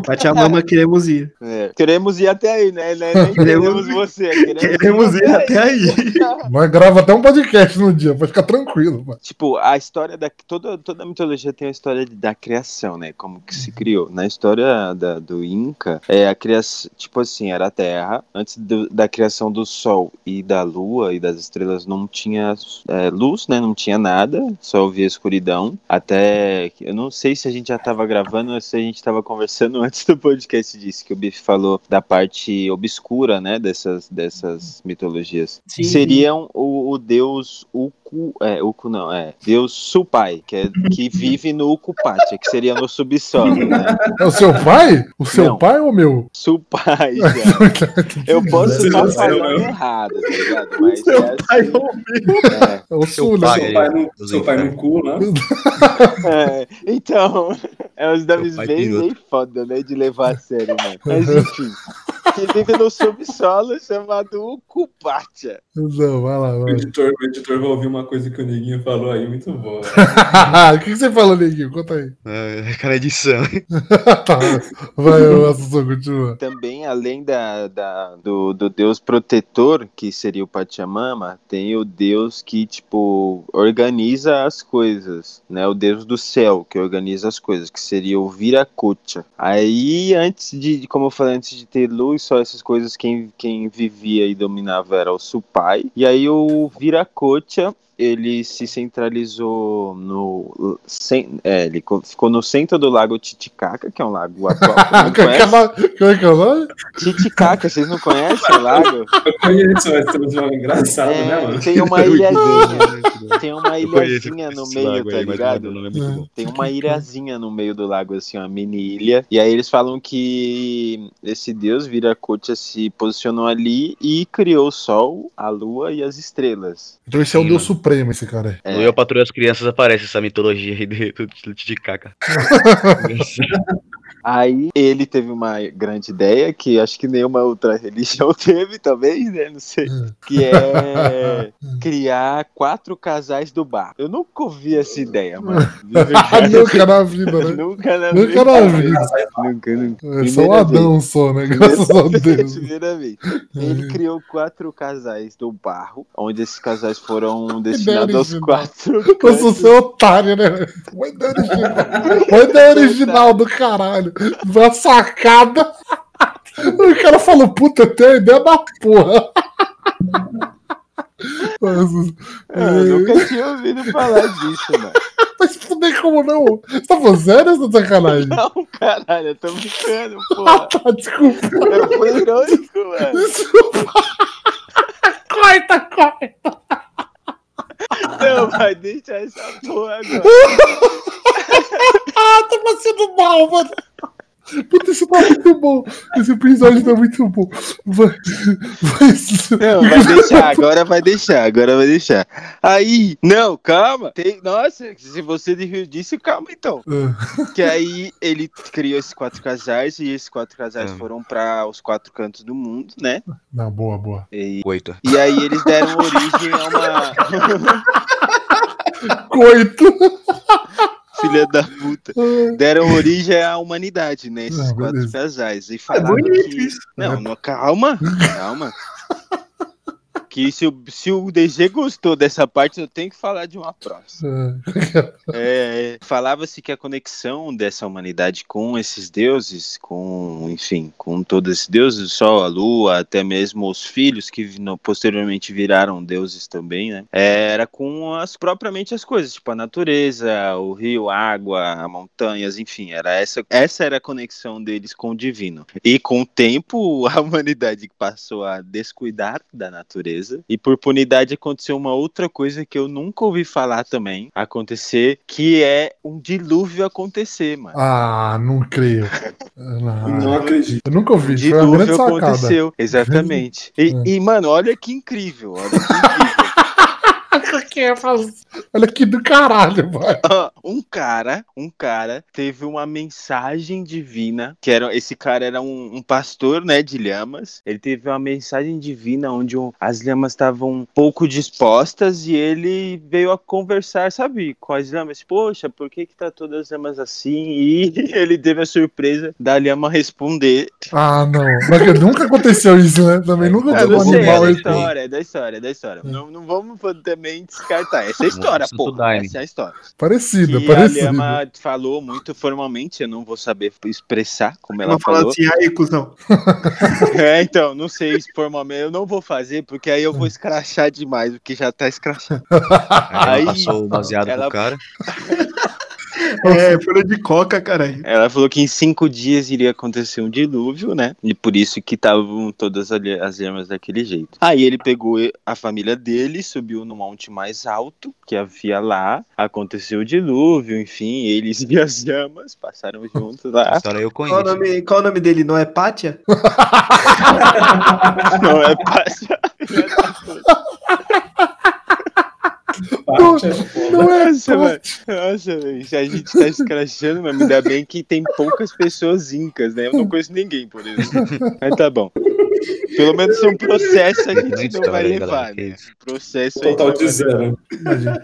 Pachamama, queremos ir. É, Queremos ir até aí, né? Né? Nem Queremos- você, queremos, Queremos ir até aí. Nós grava até um podcast no dia, pode ficar tranquilo, mano. Tipo, a história da. Toda, toda a mitologia tem a história de- da criação, né? Como que se criou. Na história da- do Inca, é a criação. Tipo assim, era a Terra. Antes do- da criação do Sol e da Lua e das estrelas, não tinha é, luz, né? Não tinha nada. Só havia escuridão. Até. Eu não sei se a gente já tava gravando ou se a gente tava conversando antes do podcast disso, que o Biff falou da parte obscura, né? Dessas, dessas mitologias. Sim, Seriam o, o deus Uku, é, Uku não, é, deus Supai, que, é, que vive no Ukupatia, que seria no subsolo, né? É o seu pai? O seu Não. pai ou o meu? Supai, já. Eu posso estar pai, falando meu. errado, tá ligado? Mas Seu é, pai assim, ouviu. É o Seu Sul, né? pai. Seu pai, no, Os seu pai no cu, né? é, então, é uns nomes bem foda, né, de levar a sério, mano. Mas enfim, que vive no subsolo chamado Ukupatia. Não, vai lá, O vai. editor, o editor vai ouvir uma coisa que o Neguinho falou aí, muito boa. o que, que você falou, Neguinho? Conta aí. É, cara, edição. tá. Vai, o Assunção, continua. Também, além da, da- do, do deus protetor, que seria o Pachamama, tem o deus que, tipo, organiza as coisas, né? O deus do céu, que organiza as coisas, que seria o Viracocha. Aí, antes de, como eu falei, antes de ter luz, só essas coisas, quem, quem vivia e dominava era o Supai. E aí, o Viracocha, ele se centralizou no. é, ele co- ficou no centro do lago Titicaca, que é um lago atual. Como é que é conheço. o nome? Como é que é o nome? Titicaca, vocês não conhecem o lago? Eu conheço, mas tem um nome engraçado, né, É, mano? tem uma ilhazinha. Tem uma ilhazinha no meio, lago tá aí, ligado? é. Tem uma ilhazinha no meio do lago, assim, uma mini ilha. E aí eles falam que esse deus Viracocha se posicionou ali e criou o sol, a lua e as estrelas. Então esse é o Deus mano. Supremo, esse cara. É. Eu Patrulho as Crianças aparece essa mitologia aí do, do, do Titicaca. Aí ele teve uma grande ideia que acho que nenhuma outra religião teve também, né? Não sei. Que é criar quatro casais do bar. Eu nunca ouvi essa ideia, mano. Nunca na vida, né? Nunca na Nunca na vida. Nunca, nunca. É só o Adão só, né? Graças a Deus. Primeira vez. Ele criou quatro casais do barro, onde esses casais foram destinados aos quatro. Eu sou seu otário, né? Foi da original. Foi da original do caralho. Uma sacada. O cara falou, puta, tenho a ideia da porra. Mas, Eu nunca tinha ouvido falar disso, mano. mas tem como não. Você tá falando sério ou tá sacanagem? Não, caralho, eu tô brincando, Ah, porra. tá, desculpa. Eu fui irônico, mano. Desculpa. corta, corta. Não, vai deixar essa porra agora. Ah, tá passando mal, mano. Puta, isso tá muito bom. Esse episódio tá muito bom. Vai, vai. Não, vai deixar, agora vai deixar, agora vai deixar. Aí, não, calma. Tem, nossa, se você disse, calma então. Ah, Que aí ele criou esses quatro casais e esses quatro casais É. foram para os quatro cantos do mundo, né? Não, boa, boa. E, Oito. e aí eles deram origem a uma Coito. filha da puta. Deram origem à humanidade, né? Esses Ah, quatro beleza. casais. E falaram bonito que. isso. Não, não, calma, calma. Que se o, se o DG gostou dessa parte, eu tenho que falar de uma próxima. Ah, É, Falava-se que a conexão dessa humanidade com esses deuses, com, enfim, com todos esses deuses, o Sol, a Lua, até mesmo os filhos que no- posteriormente viraram deuses também, né? É, Era com as propriamente as coisas, tipo a natureza, o rio, a água, montanhas, enfim, era essa, essa era a conexão deles com o divino. E com o tempo, a humanidade passou a descuidar da natureza e por punidade aconteceu uma outra coisa que eu nunca ouvi falar também acontecer, que é um dilúvio acontecer, mano. Ah, não creio. Ah, Não acredito. Eu nunca ouvi. Foi uma grande Dilúvio sacada. aconteceu, exatamente. E, Hum. e, mano, olha que incrível, olha que incrível. Olha que do caralho, um cara, um cara teve uma mensagem divina, que era esse cara era um, um pastor, né, de lhamas. Ele teve uma mensagem divina onde o- as lhamas estavam um pouco dispostas e ele veio a conversar, sabe, com as lhamas. Poxa, por que que tá todas as lhamas assim? E ele teve a surpresa da lhama responder. Ah, não. Mas nunca aconteceu isso, né? Também nunca Eu teve um não sei, é animal da história, é da história, é da história. Não, não vamos também descartar. Essa é a história, pô. Essa é a história. Parecida, que a parecida. Lhama falou muito formalmente, eu não vou saber expressar como ela vou falar falou. assim, aí, cuzão. É, então, não sei se formalmente, eu não vou fazer, porque aí eu vou escrachar demais, o que já tá escrachado. Aí Aí, ela passou o baseado ela- pro cara. É, folha de coca, caralho. Ela falou que em cinco dias iria acontecer um dilúvio, né? E por isso que estavam todas as lhamas daquele jeito. Aí ele pegou a família dele, subiu no monte mais alto que havia lá, aconteceu o dilúvio, enfim, eles e as lhamas passaram juntos A lá. história eu Qual o, conheço. nome, qual o nome dele? Não é Pátia? Não é fácil. Não é Nossa, só- mano. Nossa, velho. A gente tá escrachando, mas me dá bem que tem poucas pessoas incas, né? Eu não conheço ninguém, por exemplo. Mas tá bom. Pelo menos um processo a gente não vai levar, né? Processo aí Total de zero.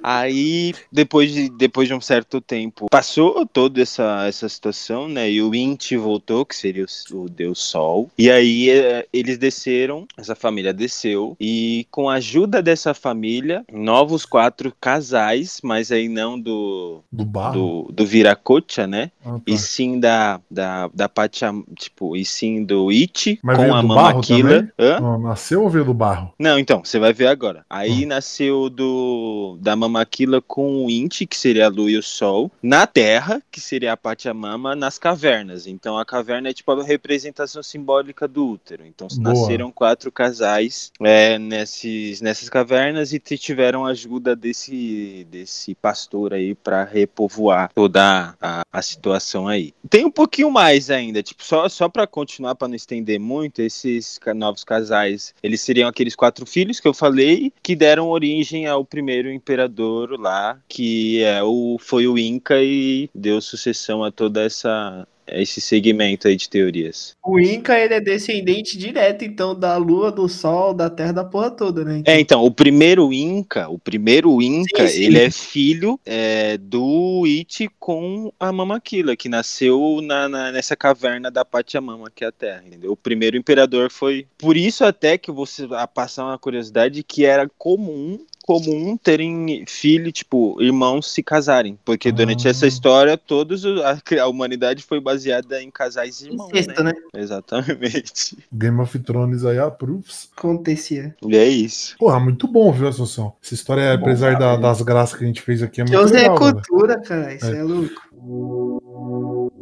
Aí, depois de, depois de um certo tempo, passou toda essa, essa situação, né? E o Inti voltou, que seria o, o Deus Sol. E aí eh, eles desceram, essa família desceu, e com a ajuda dessa família, novos quatro casais, mas aí não do, Do barro. do, do Viracocha, né? Ah, tá. E sim da, da, da Pacham, tipo, e sim do Iti Mas com a Mama barro Aquila. Não, nasceu ou veio do barro? Não, então, você vai ver agora. Aí Hum. nasceu do da Mamaquila com o Inti, que seria a lua e o sol, na terra, que seria a Pachamama, nas cavernas. Então a caverna é tipo a representação simbólica do útero. Então Boa. nasceram quatro casais é, nesses, nessas cavernas e tiveram ajuda desse, desse pastor aí para repovoar toda a, a situação aí. Tem um pouquinho mais ainda, tipo, só, só para continuar, para não estender muito, esses novos casais, eles seriam aqueles quatro filhos que eu falei, que deram origem ao primeiro imperador lá, que é o, foi o Inca e deu sucessão a toda essa esse segmento aí de teorias. O Inca, ele é descendente direto, então, da lua, do sol, da terra, da porra toda, né? É, então, o primeiro Inca, o primeiro Inca, Sim, sim. ele é filho é, do It com a Mamakila, que nasceu na, na- nessa caverna da Pachamama, que é a Terra, entendeu? O primeiro imperador foi... Por isso até que você a passar uma curiosidade que era comum comum terem filho, tipo, irmãos se casarem, porque durante Ah. essa história todos a, a humanidade foi baseada em casais irmãos, Incesto, né? né? Exatamente. Game of Thrones aí approves. Acontecia. E é isso. Porra, muito bom, viu, Assunção? Essa história, Bom, apesar da- das graças que a gente fez aqui, é muito Deus é legal. velho. cultura, cara. Isso É. é, louco.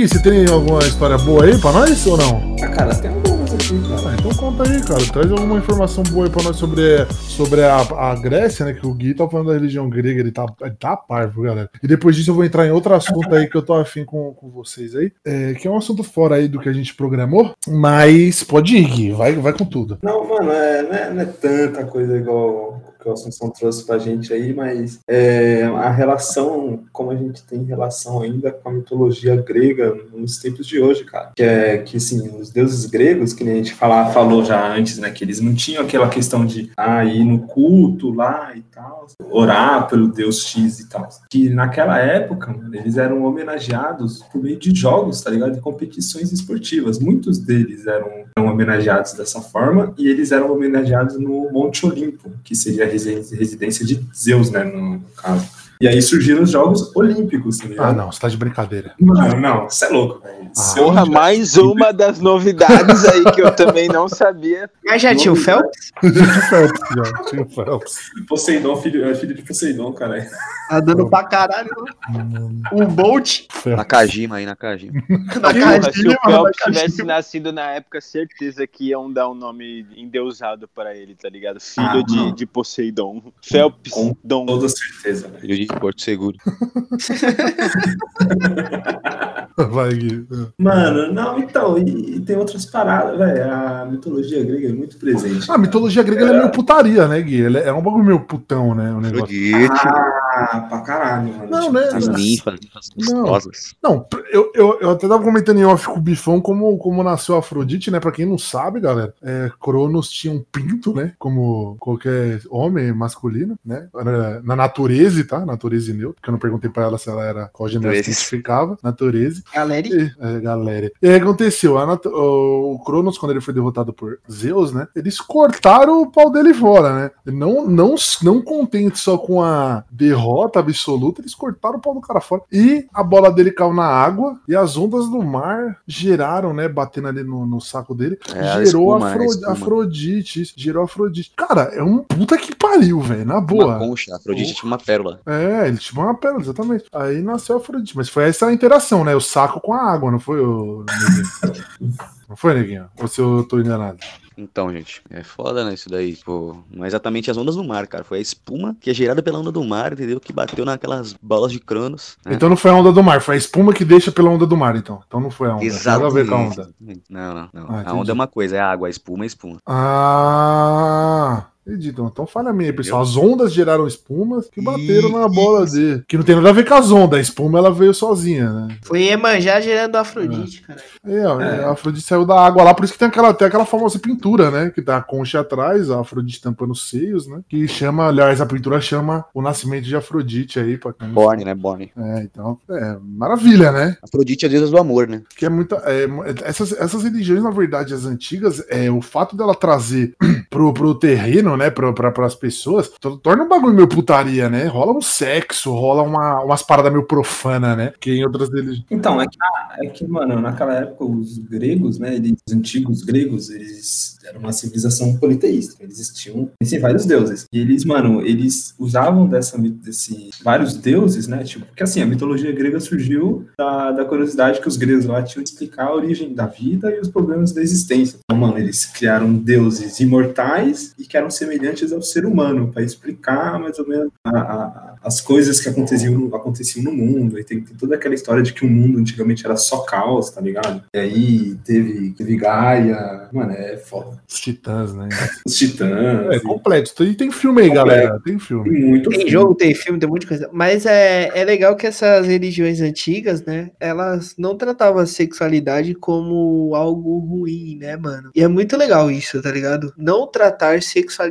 Gui, você tem alguma história boa aí pra nós ou não? Ah, cara, tem algumas aqui, cara. Ah, então conta aí, cara. Traz alguma informação boa aí pra nós sobre, sobre a, a Grécia, né? Que o Gui tá falando da religião grega, ele tá, ele tá parvo, galera. E depois disso eu vou entrar em outro assunto aí que eu tô afim com, com vocês aí, é, que é um assunto fora aí do que a gente programou, mas pode ir, Gui, vai, vai com tudo. Não, mano, é, não, é, não é tanta coisa igual que o Assunção trouxe pra gente aí, mas é, a relação, como a gente tem relação ainda com a mitologia grega nos tempos de hoje, cara. Que é que, assim, os deuses gregos, que nem a gente fala, falou já antes, né, que eles não tinham aquela questão de ah, ir no culto lá e tal, orar pelo deus X e tal. Que naquela época, mano, eles eram homenageados por meio de jogos, tá ligado? De competições esportivas. Muitos deles eram eram homenageados dessa forma e eles eram homenageados no Monte Olimpo, que seria a residência de Zeus, né, no caso. E aí surgiram os Jogos Olímpicos, tá ligado? Ah, não, você tá de brincadeira. Não, não, você é louco, velho. Eu Porra, mais uma das novidades aí que eu também não sabia. Mas já tinha o Phelps? Phelps, já, tinha o Phelps. Poseidon, filho, é filho de Poseidon, cara. Tá dando pra caralho. O Bolt Phelps. Nakajima aí, Nakajima. na Porra, se o. Phelps na tivesse nascido na época, certeza que iam dar um nome endeusado pra ele, tá ligado? Filho Ah, de, de Poseidon. Phelps Com Dom. Toda certeza, velho. De Porto Seguro. Vai, Gui. Mano, não, então, e, e tem outras paradas, velho. A mitologia grega é muito presente. Ah, a mitologia grega ela é meio putaria, né, Gui? Ele é é um bagulho meio putão, né? O negócio. Ah, pra caralho, mano. Não, Tipo, né? as tá- ninfas, ninfas Não. gostosas. Não, eu, eu, eu até tava comentando em off com o Bifão como, como nasceu a Afrodite, né? Pra quem não sabe, galera, é, Cronos tinha um pinto, né? Como qualquer homem masculino, né? Na natureza, tá? Natureza e neutro, porque eu não perguntei pra ela se ela era qual se Natureza. identificava. Natureza. Galera, E, é, galera. E aí aconteceu, nat- o Cronos, quando ele foi derrotado por Zeus, né? Eles cortaram o pau dele fora, né? Não, não, não contente só com a derrota absoluta, eles cortaram o pau do cara fora. E a bola dele caiu na água e as ondas do mar geraram, né? Batendo ali no, no saco dele. É, a gerou espuma, Afro- a espuma. Afrodite. isso, Gerou Afrodite. Cara, é um puta que pariu, velho. Na Uma boa. concha, a Afrodite tinha uma pérola. É, ele tinha uma pérola, exatamente. Aí nasceu a Afrodite. Mas foi essa a interação, né? O saco com a água, não foi o Neguinho? Não foi, Neguinho? Ou se eu tô enganado? Então, gente, é foda, né, isso daí. Pô, não é exatamente as ondas do mar, cara. Foi a espuma que é gerada pela onda do mar, entendeu? Que bateu naquelas bolas de Cronos. né? Então não foi a onda do mar, foi a espuma que deixa pela onda do mar, então. Então não foi a onda. Nada a ver com a onda. Não, não, não. Ah, a onda é uma coisa, é água, a espuma é espuma. Ah. Entendi, então, falha minha, pessoal. As ondas geraram espumas que bateram na bola dele. Que não tem nada a ver com as ondas. A espuma ela veio sozinha, né? foi Iemanjá gerando Afrodite, cara. É, ó, É. a Afrodite saiu da água lá, por isso que tem aquela, tem aquela famosa pintura, né? Que tá a concha atrás, a Afrodite tampando os seios, né? Que chama, aliás, a pintura chama o nascimento de Afrodite aí, pra quem Borne, né? Borne. É, então, é maravilha, né? Afrodite é a deusa do amor, né? Que é muita. é, essas, essas religiões, na verdade, as antigas, é, o fato dela trazer pro, pro terreno, né, pra, pra, pras pessoas, to- torna um bagulho meio putaria, né? Rola um sexo, rola uma, umas paradas meio profana, né? Que em outras religiões. Então, é que, é que, mano, naquela época os gregos, né, os antigos gregos, eles eram uma civilização politeísta, eles existiam, existem vários deuses. E eles, mano, eles usavam dessa, desse, vários deuses, né, tipo, porque assim, a mitologia grega surgiu da, da curiosidade que os gregos lá tinham de explicar a origem da vida e os problemas da existência. Então, mano, eles criaram deuses imortais e que eram semelhantes ao ser humano, para explicar mais ou menos a, a, as coisas que aconteciam, aconteciam no mundo. E tem, tem, toda aquela história de que o mundo antigamente era só caos, tá ligado? E aí teve, teve Gaia, mano, é foda. Os titãs, né? Os titãs. É completo. E tem filme aí, Completo. galera. Tem filme. Tem muito Tem filme. jogo, tem filme, tem um monte de coisa. Mas é, é legal que essas religiões antigas, né? Elas não tratavam a sexualidade como algo ruim, né, mano? E é muito legal isso, tá ligado? Não tratar sexualidade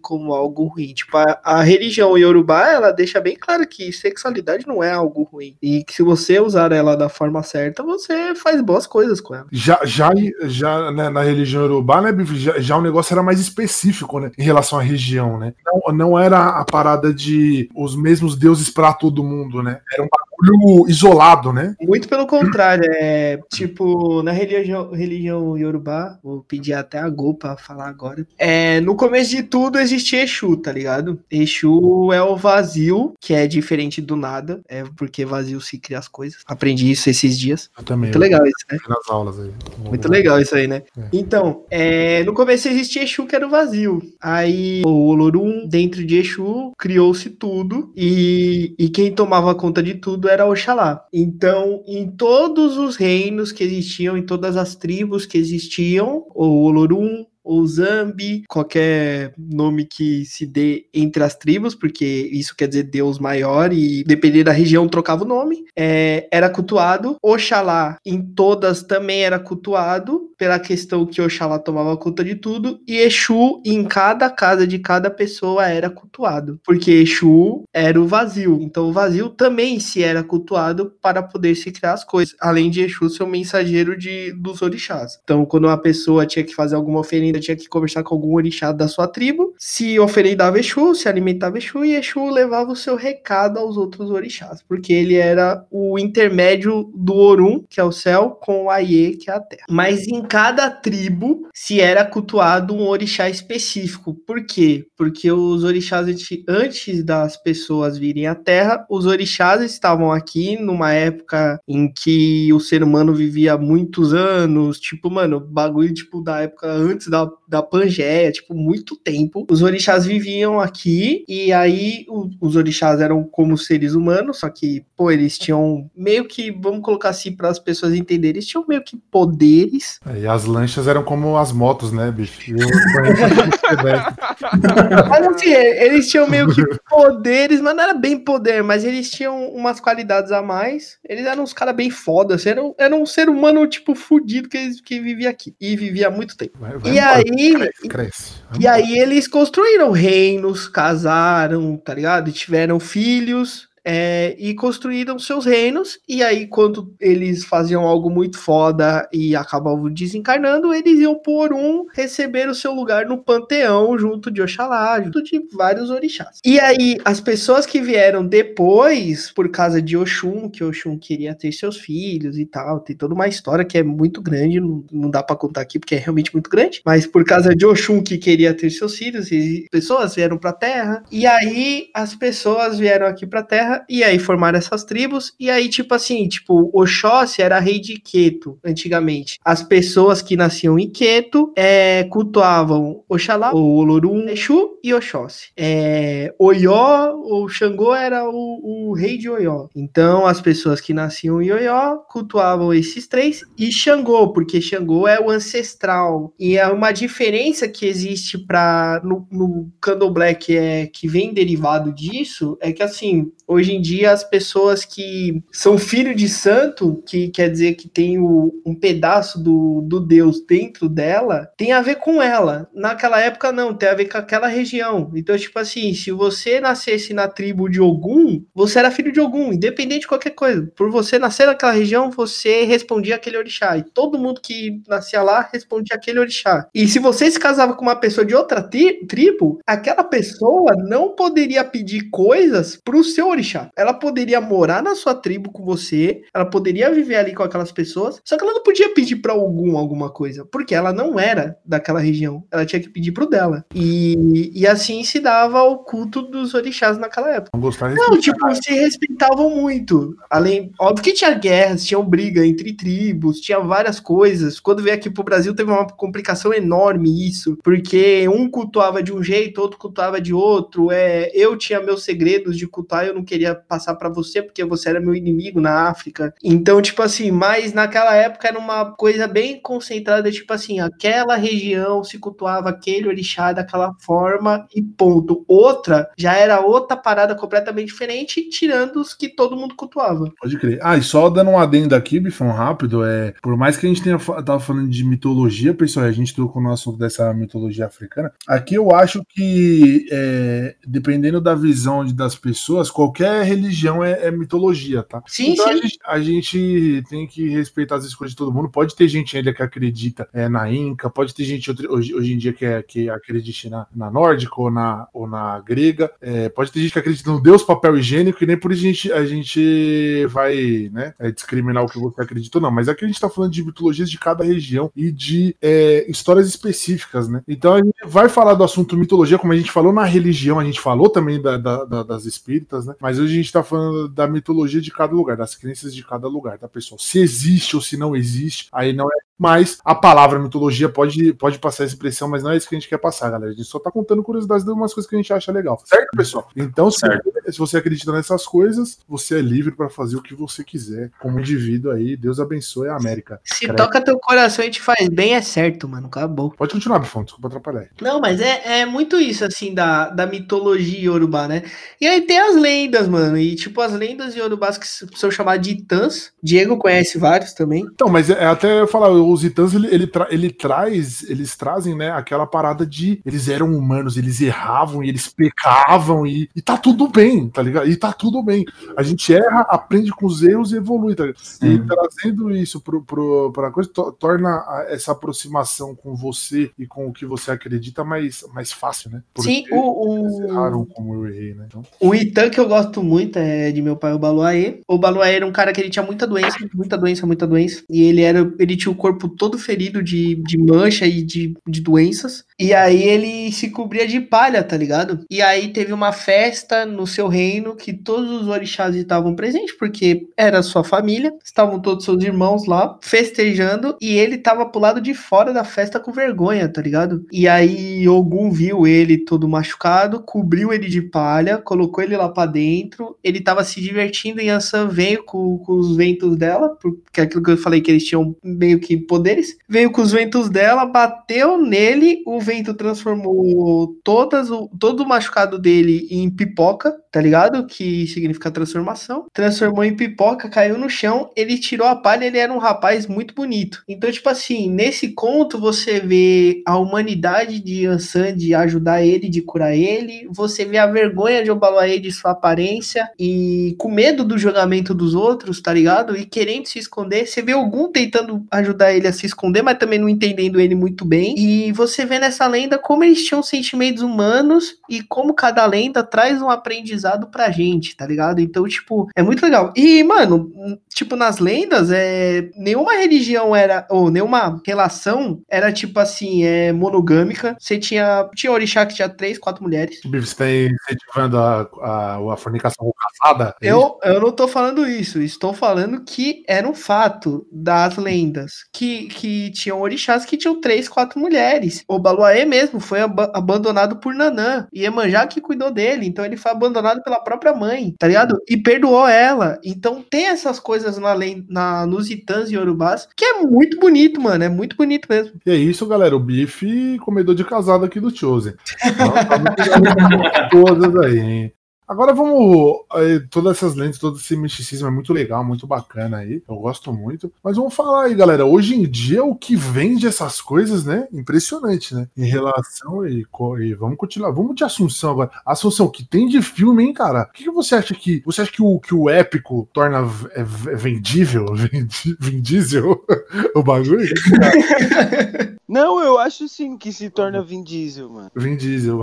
como algo ruim. Tipo, a, a religião Yorubá, ela deixa bem claro que sexualidade não é algo ruim. E que se você usar ela da forma certa, você faz boas coisas com ela. Já, já, já né, na religião urubá, né, já, já o negócio era mais específico, né, em relação à região, né? Não, não era a parada de os mesmos deuses pra todo mundo, né? Era um bagulho isolado, né? Muito pelo contrário, é tipo, na religião, religião Yorubá, vou pedir até a Go pra falar agora. É, no começo de tudo existia Exu, tá ligado? Exu é o vazio, que é diferente do nada, é porque vazio se cria as coisas. Aprendi isso esses dias. Eu também. Muito legal isso, né? Nas aulas aí. Muito legal isso aí, né? É. Então, é, no começo existia Exu que era o vazio. Aí o Olorum, dentro de Exu, criou-se tudo. E, e quem tomava conta de tudo era Oxalá. Então, em todos os reinos que existiam, em todas as tribos que existiam, o Olorum, ou Zambi, qualquer nome que se dê entre as tribos, porque isso quer dizer Deus maior, e dependendo da região trocava o nome, é, era cultuado. Oxalá em todas também era cultuado, pela questão que Oxalá tomava conta de tudo, e Exu em cada casa de cada pessoa era cultuado, porque Exu era o vazio, então o vazio também se era cultuado para poder se criar as coisas, além de Exu ser o mensageiro de, dos orixás. Então, quando uma pessoa tinha que fazer alguma oferenda, tinha que conversar com algum orixá da sua tribo, se oferendava Exu, se alimentava Exu, e Exu levava o seu recado aos outros orixás, porque ele era o intermédio do Orum, que é o céu, com o Aie, que é a terra. Mas em cada tribo se era cultuado um orixá específico. Por quê? Porque os orixás, antes das pessoas virem à terra, os orixás estavam aqui numa época em que o ser humano vivia muitos anos, tipo, mano, bagulho tipo da época antes da, up da Pangeia, tipo, muito tempo. Os orixás viviam aqui e aí o- os orixás eram como seres humanos, só que, pô, eles tinham meio que, vamos colocar assim para as pessoas entenderem, eles tinham meio que poderes É, E as lanchas eram como as motos, né, bicho? Eu- Mas assim, eles tinham meio que poderes, mas não era bem poder, mas eles tinham umas qualidades a mais. Eles eram uns caras bem fodas, eram, eram um ser humano, tipo, fudido que, eles- que vivia aqui. E vivia há muito tempo. Vai- vai E embora, aí, Cresce, cresce. e aí eles construíram reinos, casaram, tá ligado? E tiveram filhos. É, e construíram seus reinos, e aí, quando eles faziam algo muito foda e acabavam desencarnando, eles iam por um receber o seu lugar no panteão, junto de Oxalá, junto de vários orixás. E aí, as pessoas que vieram depois, por causa de Oxum, que Oxum queria ter seus filhos e tal, tem toda uma história que é muito grande, não, não dá pra contar aqui porque é realmente muito grande, mas por causa de Oxum que queria ter seus filhos, e pessoas vieram pra Terra, e aí as pessoas vieram aqui pra Terra, e aí formaram essas tribos, e aí tipo assim, tipo, Oxóssi era rei de Queto, antigamente. As pessoas que nasciam em Queto, é, cultuavam Oxalá, o Olorum, Exu e Oxóssi. É, Oió, o Xangô era o, o rei de Oió. Então, as pessoas que nasciam em Oió cultuavam esses três e Xangô, porque Xangô é o ancestral. E é uma diferença que existe para no, no Candomblé que é que vem derivado disso, é que assim, hoje em dia as pessoas que são filho de santo, que quer dizer que tem o- um pedaço do, do Deus dentro dela, tem a ver com ela. Naquela época não, tem a ver com aquela região. Então, tipo assim, se você nascesse na tribo de Ogum, você era filho de Ogum, independente de qualquer coisa. Por você nascer naquela região, você respondia aquele orixá. E todo mundo que nascia lá respondia aquele orixá. E se você se casava com uma pessoa de outra tri- tribo, aquela pessoa não poderia pedir coisas pro seu orixá Ela poderia morar na sua tribo com você, ela poderia viver ali com aquelas pessoas, só que ela não podia pedir para algum alguma coisa, porque ela não era daquela região. Ela tinha que pedir pro dela. E, e assim se dava o culto dos orixás naquela época. Não gostar Não, tipo, se respeitavam muito. Além, óbvio que tinha guerras, tinham briga entre tribos, tinha várias coisas. Quando veio aqui pro Brasil teve uma complicação enorme isso, porque um cultuava de um jeito, outro cultuava de outro. É, eu tinha meus segredos de cultuar, eu não queria passar para você porque você era meu inimigo na África. Então, tipo assim, mas naquela época era uma coisa bem concentrada, tipo assim, aquela região se cultuava aquele orixá daquela forma e ponto. Outra já era outra parada completamente diferente, tirando os que todo mundo cultuava. Pode crer. Ah, e só dando um adendo aqui, Bifão, rápido, é. Por mais que a gente tenha tava falando de mitologia, pessoal, a gente trocou no assunto dessa mitologia africana. Aqui eu acho que, é, dependendo da visão de- das pessoas, qualquer religião é, é mitologia, tá? Sim, Então a sim. gente, a gente tem que respeitar as escolhas de todo mundo. Pode ter gente ainda que acredita é, na Inca, pode ter gente hoje, hoje em dia que, é, que acredite na, na nórdica ou na, ou na grega. É, pode ter gente que acredita no Deus papel higiênico e nem por isso a gente, a gente vai né, é, discriminar o que você acredita ou não. Mas aqui a gente tá falando de mitologias de cada região e de é, histórias específicas, né? Então a gente vai falar do assunto mitologia, como a gente falou na religião, a gente falou também da- da- da- das espíritas, né? Mas a gente tá falando da mitologia de cada lugar, das crenças de cada lugar, tá, pessoal? Se existe ou se não existe, aí não é. Mas a palavra mitologia pode, pode passar essa impressão, mas não é isso que a gente quer passar, galera. A gente só tá contando curiosidades de umas coisas que a gente acha legal. Certo, pessoal? Então, se, Certo. se você acredita nessas coisas, você é livre pra fazer o que você quiser como indivíduo aí. Deus abençoe a América. Se toca teu coração e te faz bem, é certo, mano. Acabou. Pode continuar, Bifão, desculpa atrapalhar. Não, mas é, é muito isso, assim, da, da mitologia iorubá, né? E aí tem as lendas, mano. E, tipo, as lendas iorubás que são chamadas de Itãs. Diego conhece vários também. Então, mas é, é até eu falar, os Itãs, ele, ele, tra- ele traz, eles trazem, né, aquela parada de eles eram humanos, eles erravam e eles pecavam e, e tá tudo bem, tá ligado? E tá tudo bem. A gente erra, aprende com os erros e evolui, tá ligado? E Sim. trazendo isso pro, pro, pra coisa, to- torna a- essa aproximação com você e com o que você acredita mais, mais fácil, né? Sim, Porque o, eles erraram o, como eu errei, né? Então, o Itã que eu gosto muito é de meu pai, o Baluaê. O Baluaê era um cara que ele tinha muita doença, muita doença, muita doença. E ele era, ele tinha o corpo todo ferido de, de mancha e de, de doenças. E aí ele se cobria de palha, tá ligado? E aí teve uma festa no seu reino que todos os orixás estavam presentes, porque era sua família, estavam todos seus irmãos lá festejando e ele tava pro lado de fora da festa com vergonha, tá ligado? E aí Ogum viu ele todo machucado, cobriu ele de palha, colocou ele lá pra dentro, ele tava se divertindo e Ansan veio com, com os ventos dela, porque é aquilo que eu falei que eles tinham meio que poderes, veio com os ventos dela, bateu nele, o vento transformou todas o, todo o machucado dele em pipoca, tá ligado? Que significa transformação. Transformou em pipoca, caiu no chão, ele tirou a palha, ele era um rapaz muito bonito. Então, tipo assim, nesse conto você vê a humanidade de Ansan de ajudar ele, de curar ele, você vê a vergonha de Obaloaê de sua aparência e com medo do julgamento dos outros, tá ligado? E querendo se esconder, você vê algum tentando ajudar ele a se esconder, mas também não entendendo ele muito bem. E você vê nessa lenda como eles tinham sentimentos humanos e como cada lenda traz um aprendizado pra gente, tá ligado? Então, tipo, é muito legal. E, mano, tipo, nas lendas, é nenhuma religião era, ou nenhuma relação era, tipo assim, é monogâmica. Você tinha, tinha orixá que tinha três, quatro mulheres. Você tá incentivando a, a, a fornicação casada? É? Eu, eu não tô falando isso, estou falando que era um fato das lendas, que, que tinham orixás que tinham três, quatro mulheres. O Baluaê mesmo foi aba- abandonado por Nanã, e Emanjá que cuidou dele, então ele foi abandonado pela própria mãe, tá ligado? E perdoou ela. Então tem essas coisas na, len- na, nos Itãs e Yorubás, que é muito bonito, mano, é muito bonito mesmo. E é isso, galera. O bife comedor de casado aqui do Chosen. Então, tá todas aí, hein? Agora vamos. Todas essas lentes, todo esse misticismo é muito legal, muito bacana aí. Eu gosto muito. Mas vamos falar aí, galera. Hoje em dia, o que vende essas coisas, né? Impressionante, né? Em relação. E, e vamos continuar. Vamos de Assunção agora. Assunção, o que tem de filme, hein, cara? O que, que você acha que. Você acha que o, que o épico torna é v- vendível? Vendível o bagulho? Não, eu acho sim que se torna Vin Diesel, mano. Vin Diesel.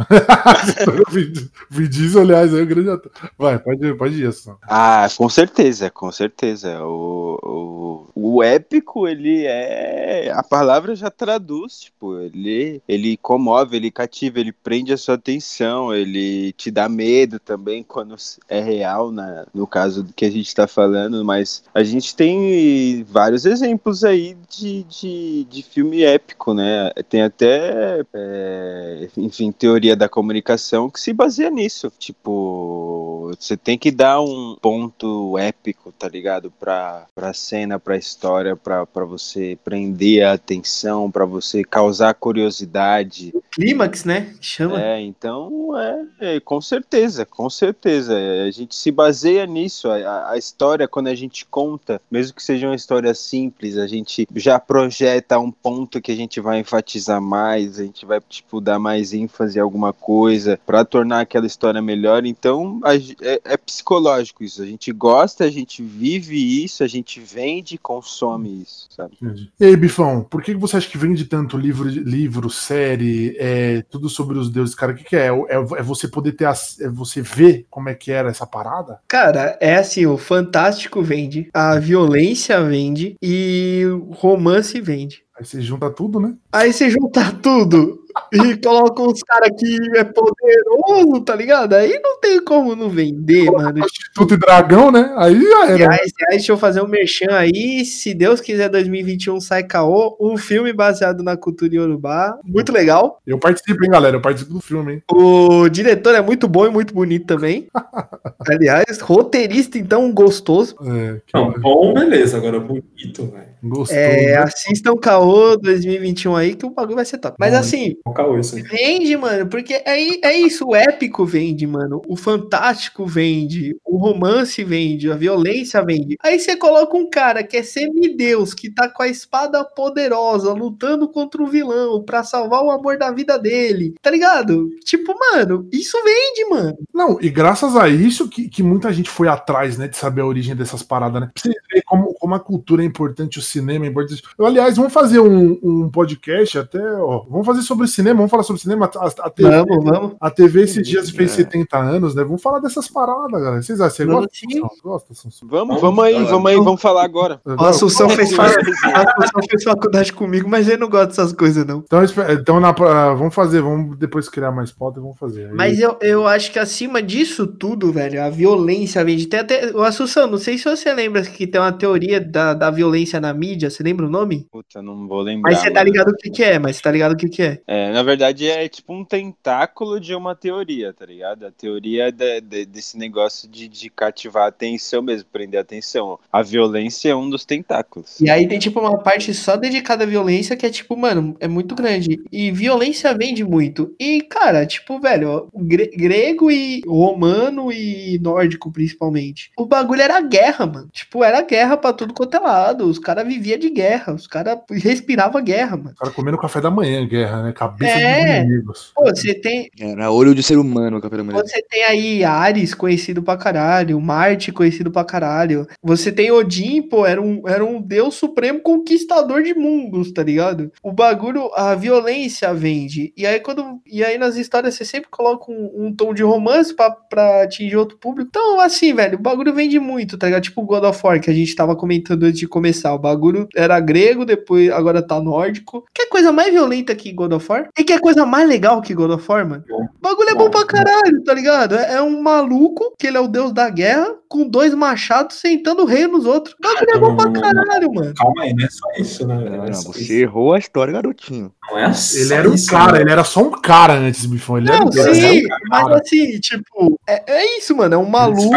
Vin, Diesel, aliás, é um Vai, pode, pode ir, Assunção. Ah, com certeza, com certeza. O, o, o épico, ele é. A palavra já traduz, tipo, ele, ele comove, ele cativa, ele prende a sua atenção, ele te dá medo também quando é real, na, no caso do que a gente tá falando, mas a gente tem vários exemplos aí de, de, de filme épico, né? Tem até, é, enfim, teoria da comunicação que se baseia nisso. Tipo, você tem que dar um ponto épico, tá ligado? Pra, pra cena, pra história, pra, pra você prender a atenção, pra você causar curiosidade. Clímax, né? Chama. É, então, é, é, com certeza, com certeza. A gente se baseia nisso. A, a- a história, quando a gente conta, mesmo que seja uma história simples, a gente já projeta um ponto que a gente vai enfatizar mais, a gente vai, tipo, dar mais ênfase em alguma coisa para tornar aquela história melhor. Então, a ge- é, é psicológico isso. A gente gosta, a gente vive isso, a gente vende e consome isso, sabe? Entendi. E aí, Bifão, por que que você acha que vende tanto livro, livro série, é, tudo sobre os deuses? Cara, o que, que é? é? é você poder ter. As, é você ver como é que era essa parada? Cara, é assim, o fantástico vende, a violência vende e o romance vende. Aí você junta tudo, né? Aí você junta tudo e coloca uns caras que é poderoso, tá ligado? Aí não tem como não vender, mano. Prostituta e dragão, né? Aí já E era. aí, aí, deixa eu fazer um merchan aí. Se Deus quiser, 2021 sai caô. Um filme baseado na cultura iorubá. Muito legal. Eu participo, hein, galera? Eu participo do filme, hein? O diretor é muito bom e muito bonito também. Aliás, roteirista, então, gostoso. É, Não, bom, beleza. Agora bonito, velho. Gostou. É, né? assistam Caô 2021 aí, que o bagulho vai ser top. Mas Bom, assim, caô isso aí? Vende, mano, porque é, é isso, o épico vende, mano, o fantástico vende, o romance vende, a violência vende. Aí você coloca um cara que é semideus, que tá com a espada poderosa, lutando contra o vilão pra salvar o amor da vida dele, tá ligado? Tipo, mano, isso vende, mano. Não, e graças a isso que, que muita gente foi atrás, né, de saber a origem dessas paradas, né? Pra você ver como, como a cultura é importante, o cinema é importante. Eu, aliás, vamos fazer um, um podcast até, ó, vamos fazer sobre cinema, vamos falar sobre cinema. A, a TV, Vamos, vamos. a TV esses dias fez É. 70 anos, né? Vamos falar dessas paradas, galera. Vocês acham? Você Vamos? Vamos, aí, vamos aí, vamos falar agora. A Assunção fez, faculdade comigo, mas ele não gosta dessas coisas, não. Então, então na- vamos fazer, vamos depois criar mais pauta e vamos fazer. Aí- Mas eu, eu acho que acima disso tudo, velho, a violência vende. Tem até. O Assunção, não sei se você lembra que tem uma teoria da, da violência na mídia. Você lembra o nome? Puta, não vou lembrar. Mas você tá ligado o que, que é, mas você tá ligado o que, que é. É, na verdade é tipo um tentáculo de uma teoria, tá ligado? A teoria de- de- desse negócio de, de cativar a atenção mesmo, prender a atenção. A violência é um dos tentáculos. E aí tem, tipo, uma parte só dedicada à violência que é, tipo, mano, é muito grande. E violência vende muito. E, cara, tipo, velho, gre- grego e romano e nórdico, principalmente. O bagulho era guerra, mano. Tipo, era guerra pra tudo quanto é lado. Os caras viviam de guerra. Os caras respiravam guerra, mano. O cara comendo café da manhã, guerra, né? Cabeça É. dos inimigos. Pô, você tem, Era olho de ser humano, o Capitão América. Você tem aí Ares, conhecido pra caralho, Marte, conhecido pra caralho. Você tem Odin, pô, era um, era um deus supremo conquistador de mundos, tá ligado? O bagulho, a violência vende. E aí, quando. E aí nas histórias você sempre coloca um, um tom de romance pra, pra atingir outro público. Então, assim, velho, o bagulho vende muito, tá ligado? Tipo o God of War, que a gente tava comentando antes de começar. O bagulho era grego, depois agora tá nórdico. Que coisa mais violenta que God of War? E que é coisa mais legal que God of War, mano? O bagulho é bom pra caralho, tá ligado? É, é um maluco, que ele é o deus da guerra, com dois machados sentando o rei nos outros. O bagulho é bom pra caralho, mano. Calma aí, não é só isso, né? Não, Não, é não, só você isso. errou a história, garotinho. Não é só Ele era um isso, cara, né? ele era só um cara antes, Bifão. Ele era Não, um cara. sim, era um mas cara. assim, tipo, é, é isso, mano. É um maluco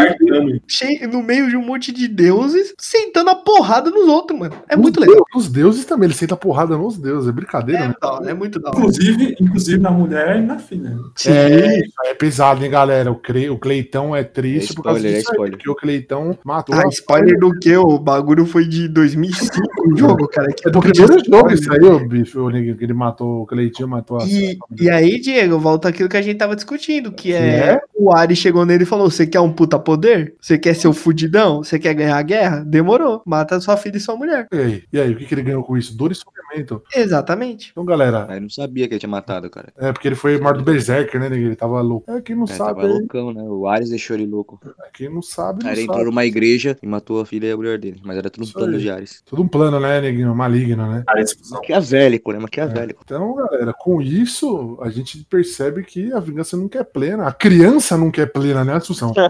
cheio, no meio de um monte de deuses sentando a porrada nos outros, mano. É Os muito legal. deuses- Os deuses também, ele senta porrada nos deuses. É brincadeira, É, né? hora, é muito da hora. Inclusive, inclusive na mulher e na filha. né? É, aí é pesado, hein, galera? O, Cle... o Cleitão é triste É por causa spoiler, é disso aí, spoiler. porque o Cleitão matou Ah, a- spoiler do que? O bagulho foi de 2005 o jogo, cara. Que É do primeiro jogo isso aí, o bicho, que ele matou, o Cleitinho matou a... E, e aí, Diego, volta aquilo que a gente tava discutindo, que é, é? o Ari chegou nele e falou: Você quer um puta poder? Você quer ser o fudidão? Você quer ganhar a guerra? Demorou. Mata sua filha e sua mulher. E aí, e aí, o que, que ele ganhou com isso? Dor e sofrimento. Exatamente. Então, galera, Aí não sabia sabia que ele tinha matado, cara. É, porque ele foi morto do Berserker, né, neguinho? Ele tava louco. É, quem não Ele sabe tava aí. loucão, né? O Ares deixou ele louco. É, Quem não sabe, não Aí ele sabe. entrou numa igreja e matou a filha e a mulher dele. Mas era tudo um Isso plano aí. de Ares. Tudo um plano, né, neguinho? Maligno, né? Cara, discussão. Maquiavélico, né? Maquiavélico. Então, galera, com isso, a gente percebe que a vingança nunca é plena. A criança nunca é plena, né, Assunção?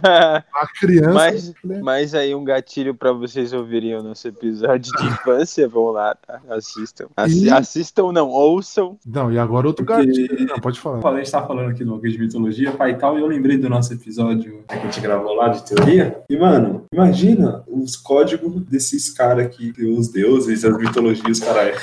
A criança Mas- é plena. Mas aí um gatilho pra vocês ouvirem o nosso episódio de infância, vão lá, tá? Assistam. Assi- E- Assistam, não, ouçam. Não, e agora outro Porque- gatilho. Não, pode falar. A gente tá falando aqui do de mitologia, pai e tal, e eu lembrei do nosso episódio que a gente gravou lá de teoria. E, mano, imagina os códigos desses caras que os deuses, as mitologias, caralho.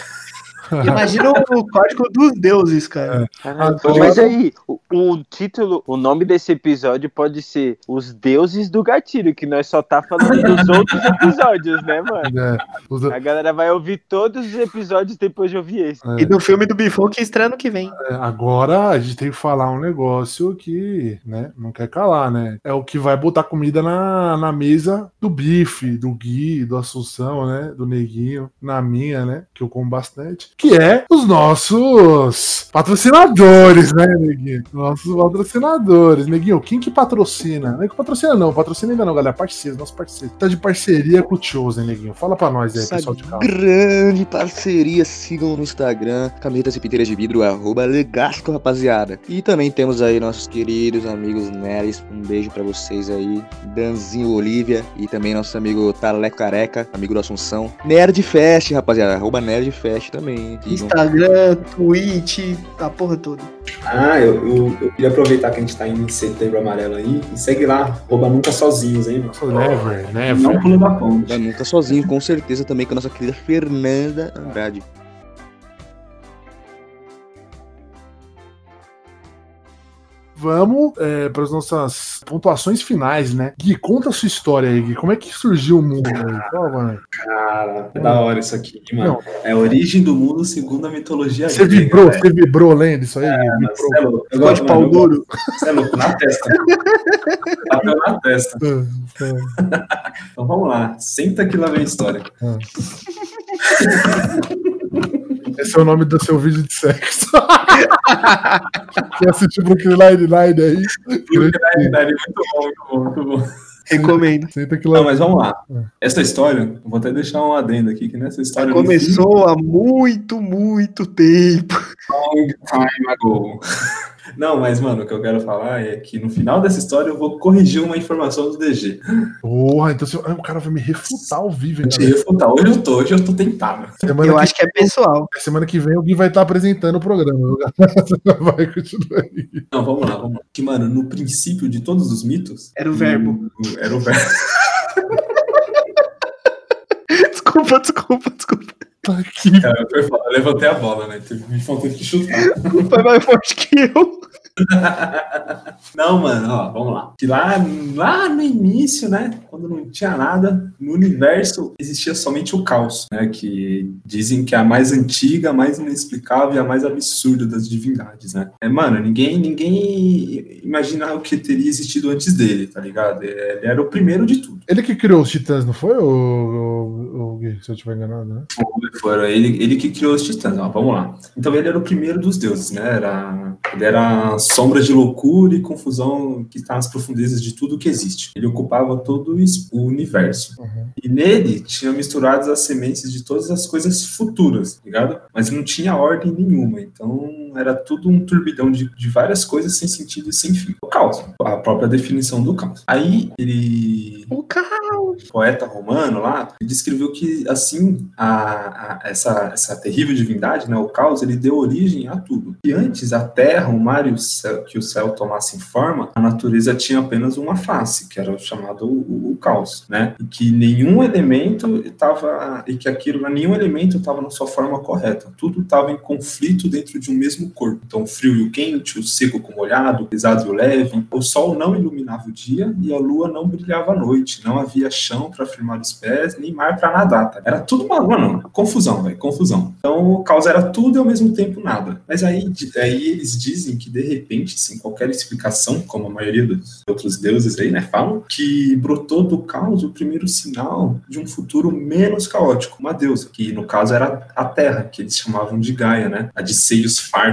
Imagina o código dos deuses, cara. Caralho, Agora- Mas aí, o, o título, o nome desse episódio pode ser Os Deuses do Gatilho, que nós só tá falando dos outros episódios, né, mano? É, os- A galera vai ouvir todos os episódios depois de ouvir esse. E do filme do Bifão que estreia ano que vem. é, agora a gente tem que falar um negócio que, né, não quer calar, né? É o que vai botar comida na, na mesa do bife, do Gui, do Assunção, né? Do Neguinho, na minha, né? Que eu como bastante. Que é os nossos patrocinadores, né, Neguinho? Nossos patrocinadores. Neguinho, quem que patrocina? Não é que patrocina, não. Patrocina ainda não, galera. Parceiro, nosso parceiro. Tá de parceria com o Chosen, Neguinho. Fala pra nós aí, Essa pessoal de casa. grande parceria, sigam no Instagram, camisetas e piteiras de vidro, arroba Legasco, rapaziada. E também temos aí nossos queridos amigos nerds, um beijo pra vocês aí, Danzinho Olivia, e também nosso amigo Taleco Careca, amigo do Assunção. Nerd Fest, rapaziada, arroba Nerd Fest também. Instagram, Twitch, a porra toda. Ah, eu, eu, eu queria aproveitar que a gente tá em setembro amarelo aí e segue lá, rouba nunca sozinhos, hein, mano? Never, never. Não pula da ponte. Nunca sozinho, com certeza também com a nossa querida Fernanda Andrade. Vamos é, para as nossas pontuações finais, né? Gui, conta a sua história aí, Gui. Como é que surgiu o mundo mano. Cara, é da hora isso aqui, mano. É a origem do mundo segundo a mitologia Você grega, vibrou, velho. você vibrou lendo isso aí? Gui? Vibrou. É louco. Eu Ficou de gosto, pau duro. gosto. Você é louco, na testa. Bateu na testa. Então vamos lá. Senta que lá vem a história. Esse é o nome do seu vídeo de sexo. Quer assistir Brooklyn Nine-Nine aí? Verdade, muito bom, muito bom, muito bom. Recomendo. Senta que Não, mas vamos lá. Essa história, vou até deixar um adendo aqui, que nessa história. Começou há muito, muito tempo. Long time ago. Não, mas, mano, o que eu quero falar é que no final dessa história eu vou corrigir uma informação do DG. Porra, então você- o cara vai me refutar ao vivo, hein, refutar. Hoje eu tô, hoje eu tô tentado. Semana, Eu que, acho que é pessoal. semana que vem alguém vai estar apresentando o programa. Vai continuar aí. Não, vamos lá, vamos lá. Que, mano, no princípio de todos os mitos. Era o verbo. Era o verbo. Desculpa, desculpa, desculpa. Tá aqui. Cara. Eu levantei a bola, né? Me faltou que chutar. Foi mais forte que eu. Não, mano, ó, vamos lá. Que lá, lá no início, né, quando não tinha nada, no universo existia somente o caos, né, que dizem que é a mais antiga, a mais inexplicável e a mais absurda das divindades, né. É, mano, ninguém, ninguém imagina o que teria existido antes dele, tá ligado? Ele era o primeiro de tudo. Ele que criou os titãs, não foi, o, o, o Gui? Se eu tiver enganado, né? Foram ele, ele que criou os titãs, ó, vamos lá. Então ele era o primeiro dos deuses, né? Era, ele era sombra de loucura e confusão que está nas profundezas de tudo que existe. Ele ocupava todo o universo. Uhum. E nele tinha misturadas as sementes de todas as coisas futuras, tá ligado? Mas não tinha ordem nenhuma. Então era tudo um turbidão de, de várias coisas sem sentido e sem fim. O caos, a própria definição do caos. Aí ele O caos. poeta romano lá, descreveu que assim a, a- essa, essa terrível divindade, né, o caos, ele deu origem a tudo. E antes a terra, o mar e o céu, que o céu tomassem forma, a natureza tinha apenas uma face, que era o chamado o, o caos, né? E que nenhum elemento estava e que aquilo, nenhum elemento estava na sua forma correta. Tudo estava em conflito dentro de um mesmo corpo. Então, o frio e o quente, o seco com o molhado, o pesado e o leve. O sol não iluminava o dia e a lua não brilhava à noite. Não havia chão para firmar os pés, nem mar para nadar. tá? Era tudo uma, mano, confusão, velho, confusão. Então, o caos era tudo e ao mesmo tempo nada. Mas aí, aí eles dizem que de repente, sem qualquer explicação, como a maioria dos outros deuses aí, né, falam, que brotou do caos o primeiro sinal de um futuro menos caótico, uma deusa, que no caso era a Terra, que eles chamavam de Gaia, né, a de seios fartos.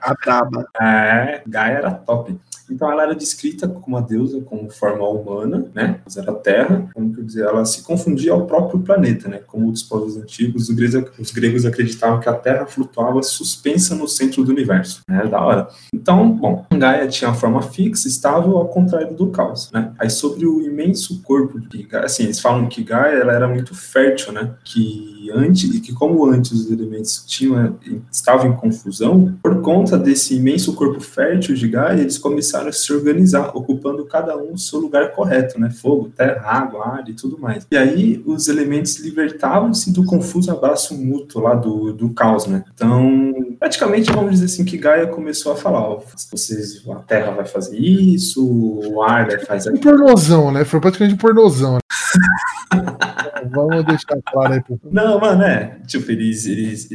A braba. É, Gaia era top. Então ela era descrita como uma deusa com forma humana, né? Mas era terra, como quer dizer, ela se confundia ao próprio planeta, né? Como os povos antigos, os gregos, os gregos acreditavam que a Terra flutuava suspensa no centro do universo. Né? Da hora. Então, bom, Gaia tinha uma forma fixa, estável, ao contrário do caos, né? Aí sobre o imenso corpo de Gaia, assim, eles falam que Gaia ela era muito fértil, né? Que antes, e que como antes os elementos tinham, estavam em confusão, por conta desse imenso corpo fértil de Gaia, eles começaram a se organizar, ocupando cada um o seu lugar correto, né? Fogo, terra, água, ar e tudo mais. E aí os elementos libertavam-se do confuso abraço mútuo lá do, do caos, né? Então, praticamente vamos dizer assim que Gaia começou a falar, vocês, a terra vai fazer isso, o ar vai fazer Um pornozão, né? Foi praticamente um pornozão. Vamos deixar claro aí pro Não, mano, é. Tipo, eles. eles,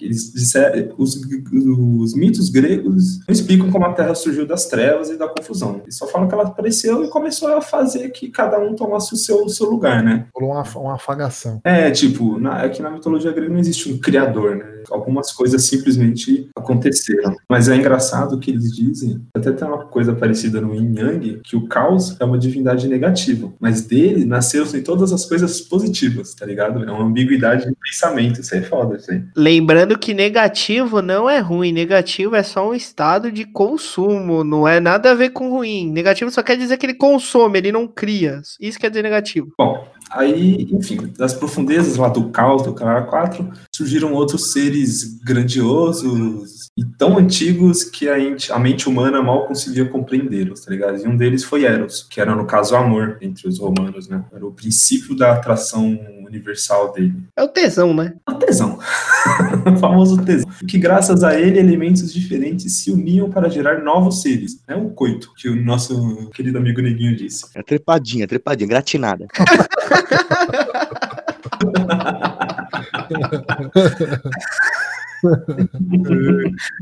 eles disseram. Os, os mitos gregos não explicam como a Terra surgiu das trevas e da confusão. Eles só falam que ela apareceu e começou a fazer que cada um tomasse o seu, o seu lugar, né? Rolou uma, uma afagação. É, tipo, na, aqui na mitologia grega não existe um criador, né? Algumas coisas simplesmente aconteceram. Mas é engraçado que eles dizem, até tem uma coisa parecida no Yin Yang, que o caos é uma divindade negativa, mas dele nasceram todas as coisas positivas, tá ligado? É uma ambiguidade de pensamento, isso aí é foda, isso aí. Lembrando que negativo não é ruim, negativo é só um estado de consumo, não é nada a ver com ruim. Negativo só quer dizer que ele consome, ele não cria. Isso quer dizer negativo. Bom, aí, enfim, das profundezas lá do caos do Canal 4, surgiram outros seres grandiosos e tão antigos que a mente, a mente humana mal conseguia compreendê-los, tá ligado? E um deles foi Eros, que era, no caso, o amor entre os romanos, né? Era o princípio da atração universal dele. É o tesão, né? O tesão. o famoso tesão. Que graças a ele, elementos diferentes se uniam para gerar novos seres. É o coito, que o nosso querido amigo Neguinho disse. É trepadinha, trepadinha, gratinada.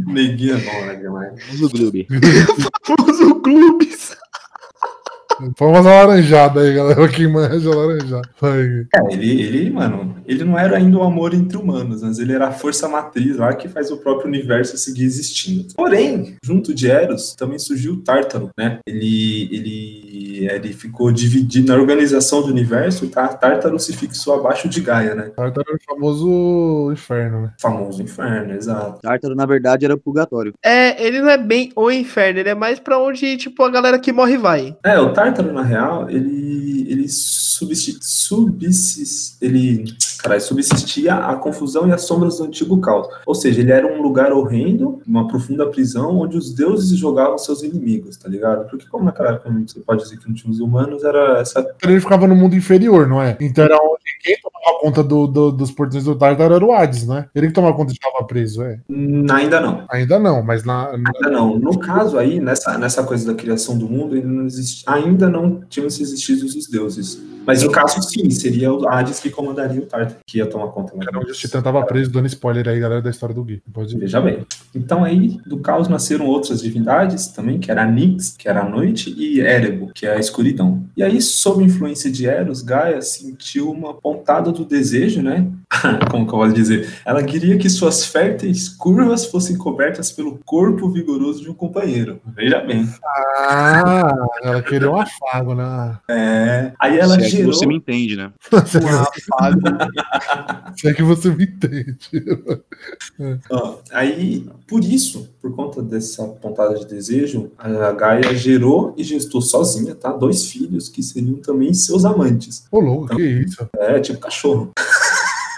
Neguinho é bom, né, demais. Vamos no clube. Famoso clubes. Vamos uma laranjada aí, galera. Quem manja laranjada. É, ele, ele, mano, ele não era ainda o amor entre humanos, mas ele era a força matriz lá que faz o próprio universo seguir existindo. Porém, junto de Eros, também surgiu o Tártaro, né? Ele, ele, ele ficou dividido na organização do universo, tá? Tártaro se fixou abaixo de Gaia, né? Tártaro é o famoso inferno, né? Famoso inferno, exato. Tártaro, na verdade, era purgatório. É, ele não é bem o inferno, ele é mais pra onde, tipo, a galera que morre vai. É, o Tártaro, na real, ele, ele subsist, ele, caralho, subsistia a confusão e as sombras do antigo caos. Ou seja, ele era um lugar horrendo, uma profunda prisão, onde os deuses jogavam seus inimigos, tá ligado? Porque como naquela época você pode dizer que não tinha os humanos, era essa... Ele ficava no mundo inferior, não é? Então era onde quem tomava conta do, do- dos portões do Tártaro era o Hades, né? Ele que tomava conta de estava preso, é. Hum, Ainda não. Ainda não, mas na, Ainda não. No caso aí, nessa, nessa coisa da criação do mundo, ele não ainda não tinham se existido os deuses. Mas no caso, sim, seria o Hades que comandaria o Tártaro, que ia tomar conta. era onde o Titã tava preso, dando spoiler aí, galera, da história do Gui. Pode ir. Veja bem. Então aí, do caos nasceram outras divindades também, que era Nix, que era a noite, e Erebo, que é a escuridão. E aí, sob influência de Eros, Gaia sentiu uma pontada do desejo, né? Como que eu posso dizer? Ela queria que suas férteis curvas fossem cobertas pelo corpo vigoroso de um companheiro. Veja bem. Ah, ela queria um afago, né? É... Aí ela Se que você me entende, né? Se é que você me entende. Ó, aí, por isso, por conta dessa pontada de desejo, a Gaia gerou e gestou sozinha, tá? Dois filhos que seriam também seus amantes. Ô, louco, que isso? É, tipo cachorro.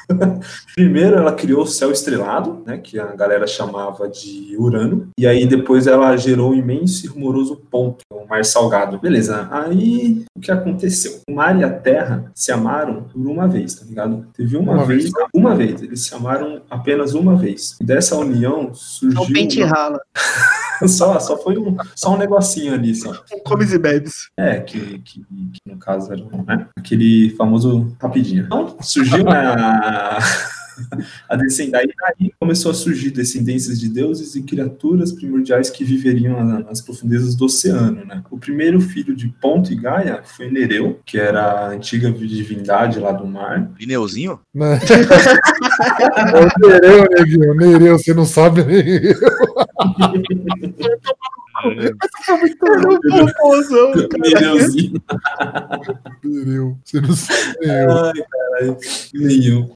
Primeiro ela criou o céu estrelado, né, que a galera chamava de Urano, e aí depois ela gerou o imenso e rumoroso ponto, o mar salgado. Beleza, aí o que aconteceu? O mar e a terra se amaram por uma vez, tá ligado? Teve uma, Uma vez, vez uma vez, eles se amaram apenas uma vez. E dessa união É o surgiu... pente rala. só, só foi um, só um negocinho ali, só. Comes e bebes. É, que, que, que no caso era né, aquele famoso rapidinho. Então, surgiu né, a. descendência. Daí começou a surgir descendências de deuses e criaturas primordiais que viveriam na- nas profundezas do oceano, né? O primeiro filho de Ponto e Gaia foi Nereu, que era a antiga divindade lá do mar. Pneuzinho? Né? É o Nereu. Nereu, você não sabe nem eu. Eu tô com a Era um popozão, cara. Nereuzinho. Nereu, você não sabe. Ai, caralho.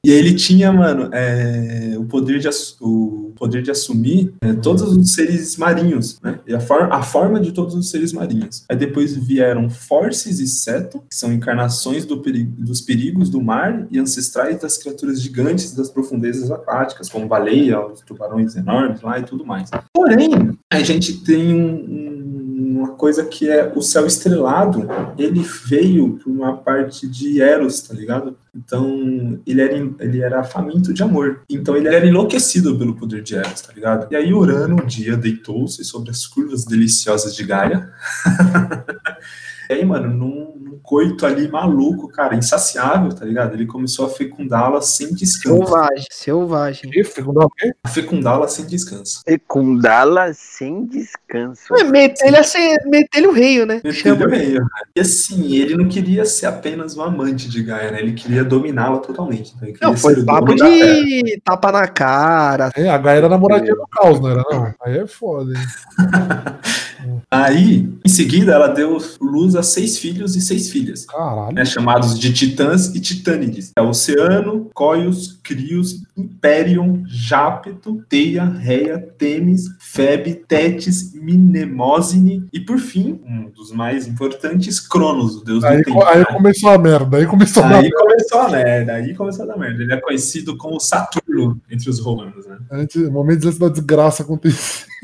E ele tinha, mano, é, o, poder de, o poder de assumir é, todos os seres marinhos, né? E a, for- a forma de todos os seres marinhos. Aí depois vieram Forces e Seto, que são encarnações do peri- dos perigos do mar e ancestrais das criaturas gigantes das profundezas aquáticas, como baleia, os tubarões enormes lá e tudo mais. Porém, a gente tem um- um- uma coisa que é o céu estrelado, ele veio por uma parte de Eros, tá ligado? Então, ele era, ele era faminto de amor. Então, ele era enlouquecido pelo poder de Eros, tá ligado? E aí, Urano, um dia, deitou-se sobre as curvas deliciosas de Gaia. e aí, mano, num, coito ali maluco, cara, insaciável, tá ligado? Ele começou a fecundá-la sem descanso. Selvagem, selvagem. Que fecundar o quê? A fecundá-la sem descanso. Fecundá-la sem descanso. É, meter ele, a ser, meter ele o rei, né? E assim, ele não queria ser apenas um amante de Gaia, né? Ele queria dominá-la totalmente. Então, Não, foi ser o papo de tapa na cara. É, a Gaia era namoradinha do caos, não era? Não. Aí é foda, hein? Aí, em seguida, ela deu luz a seis filhos e seis filhas, Caralho. né, chamados de Titãs e Titânides. É Oceano, Coios, Crios, Imperium, Jápeto, Teia, Reia, Temis, Febe, Tétis, Minemosine e, por fim, um dos mais importantes, Cronos, o deus Aí, do tempo. aí começou a merda. Aí começou a Aí merda. Começou a merda, aí começou a dar merda. Ele é conhecido como Saturno entre os romanos, né? Antes, momentos antes da desgraça acontecer.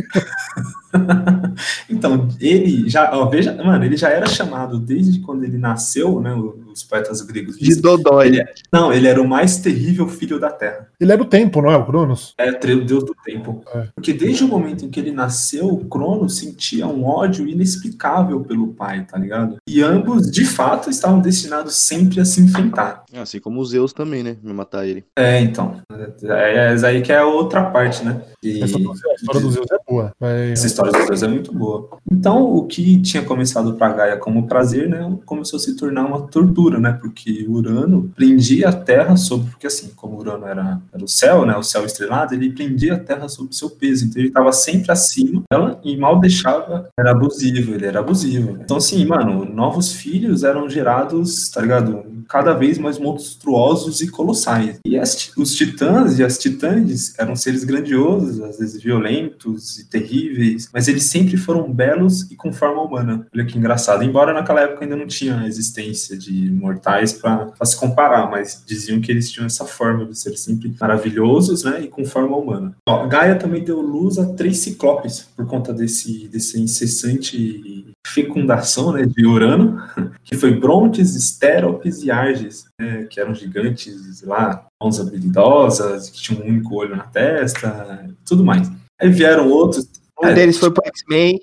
Então, ele já, ó, veja, mano, ele já era chamado desde quando ele nasceu, né? Os poetas gregos De. Dodói. Ele é- não, ele era o mais terrível filho da Terra. Ele era o tempo, não é? O Cronos? É o deus do tempo. É. Porque desde o momento em que ele nasceu, o Cronos sentia um ódio inexplicável pelo pai, tá ligado? E ambos, de fato, estavam destinados sempre a se enfrentar. Assim como os Zeus também, né? Me matar ele. É, então. É, é, aí que é a outra parte, né? E- Essa Zeus, história do Zeus é boa. Vai- Essa história dos dois é muito boa. Então, o que tinha começado para Gaia como prazer, né, começou a se tornar uma tortura, né, porque Urano prendia a Terra sobre, porque assim, como Urano era, era o céu, né, o céu estrelado, ele prendia a Terra sob seu peso, então ele estava sempre acima dela e mal deixava, era abusivo, ele era abusivo. Então, assim, mano, novos filhos eram gerados, tá ligado, cada vez mais monstruosos e colossais. E as os titãs e as titânides eram seres grandiosos, às vezes violentos e terríveis, mas eles sempre foram belos e com forma humana. Olha que engraçado. Embora naquela época ainda não tinha a existência de mortais para se comparar, mas diziam que eles tinham essa forma de ser sempre maravilhosos, né, e com forma humana. Ó, Gaia também deu luz a três ciclopes por conta desse, desse incessante fecundação, né, de Urano, que foi Brontes, Estéropes e Arges, né, que eram gigantes lá, mãos habilidosas, que tinham um único olho na testa, tudo mais. Aí vieram outros, Um É. deles foi pro X-Men.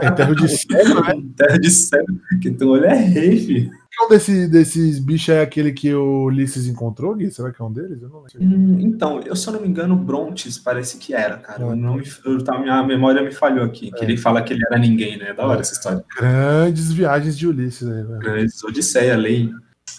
É terra de cego, né? terra de céu, que teu olho é rei, filho. Qual desse, desses bichos é aquele que o Ulisses encontrou, Gui? Será que é um deles? Eu não. Hum, então, eu se eu não me engano, Brontes parece que era, cara. Eu não me, eu, tá, minha memória me falhou aqui. Que ele fala que ele era ninguém, né? Da hora essa história. Grandes viagens de Ulisses aí, velho. Grandes Odisseia, lei.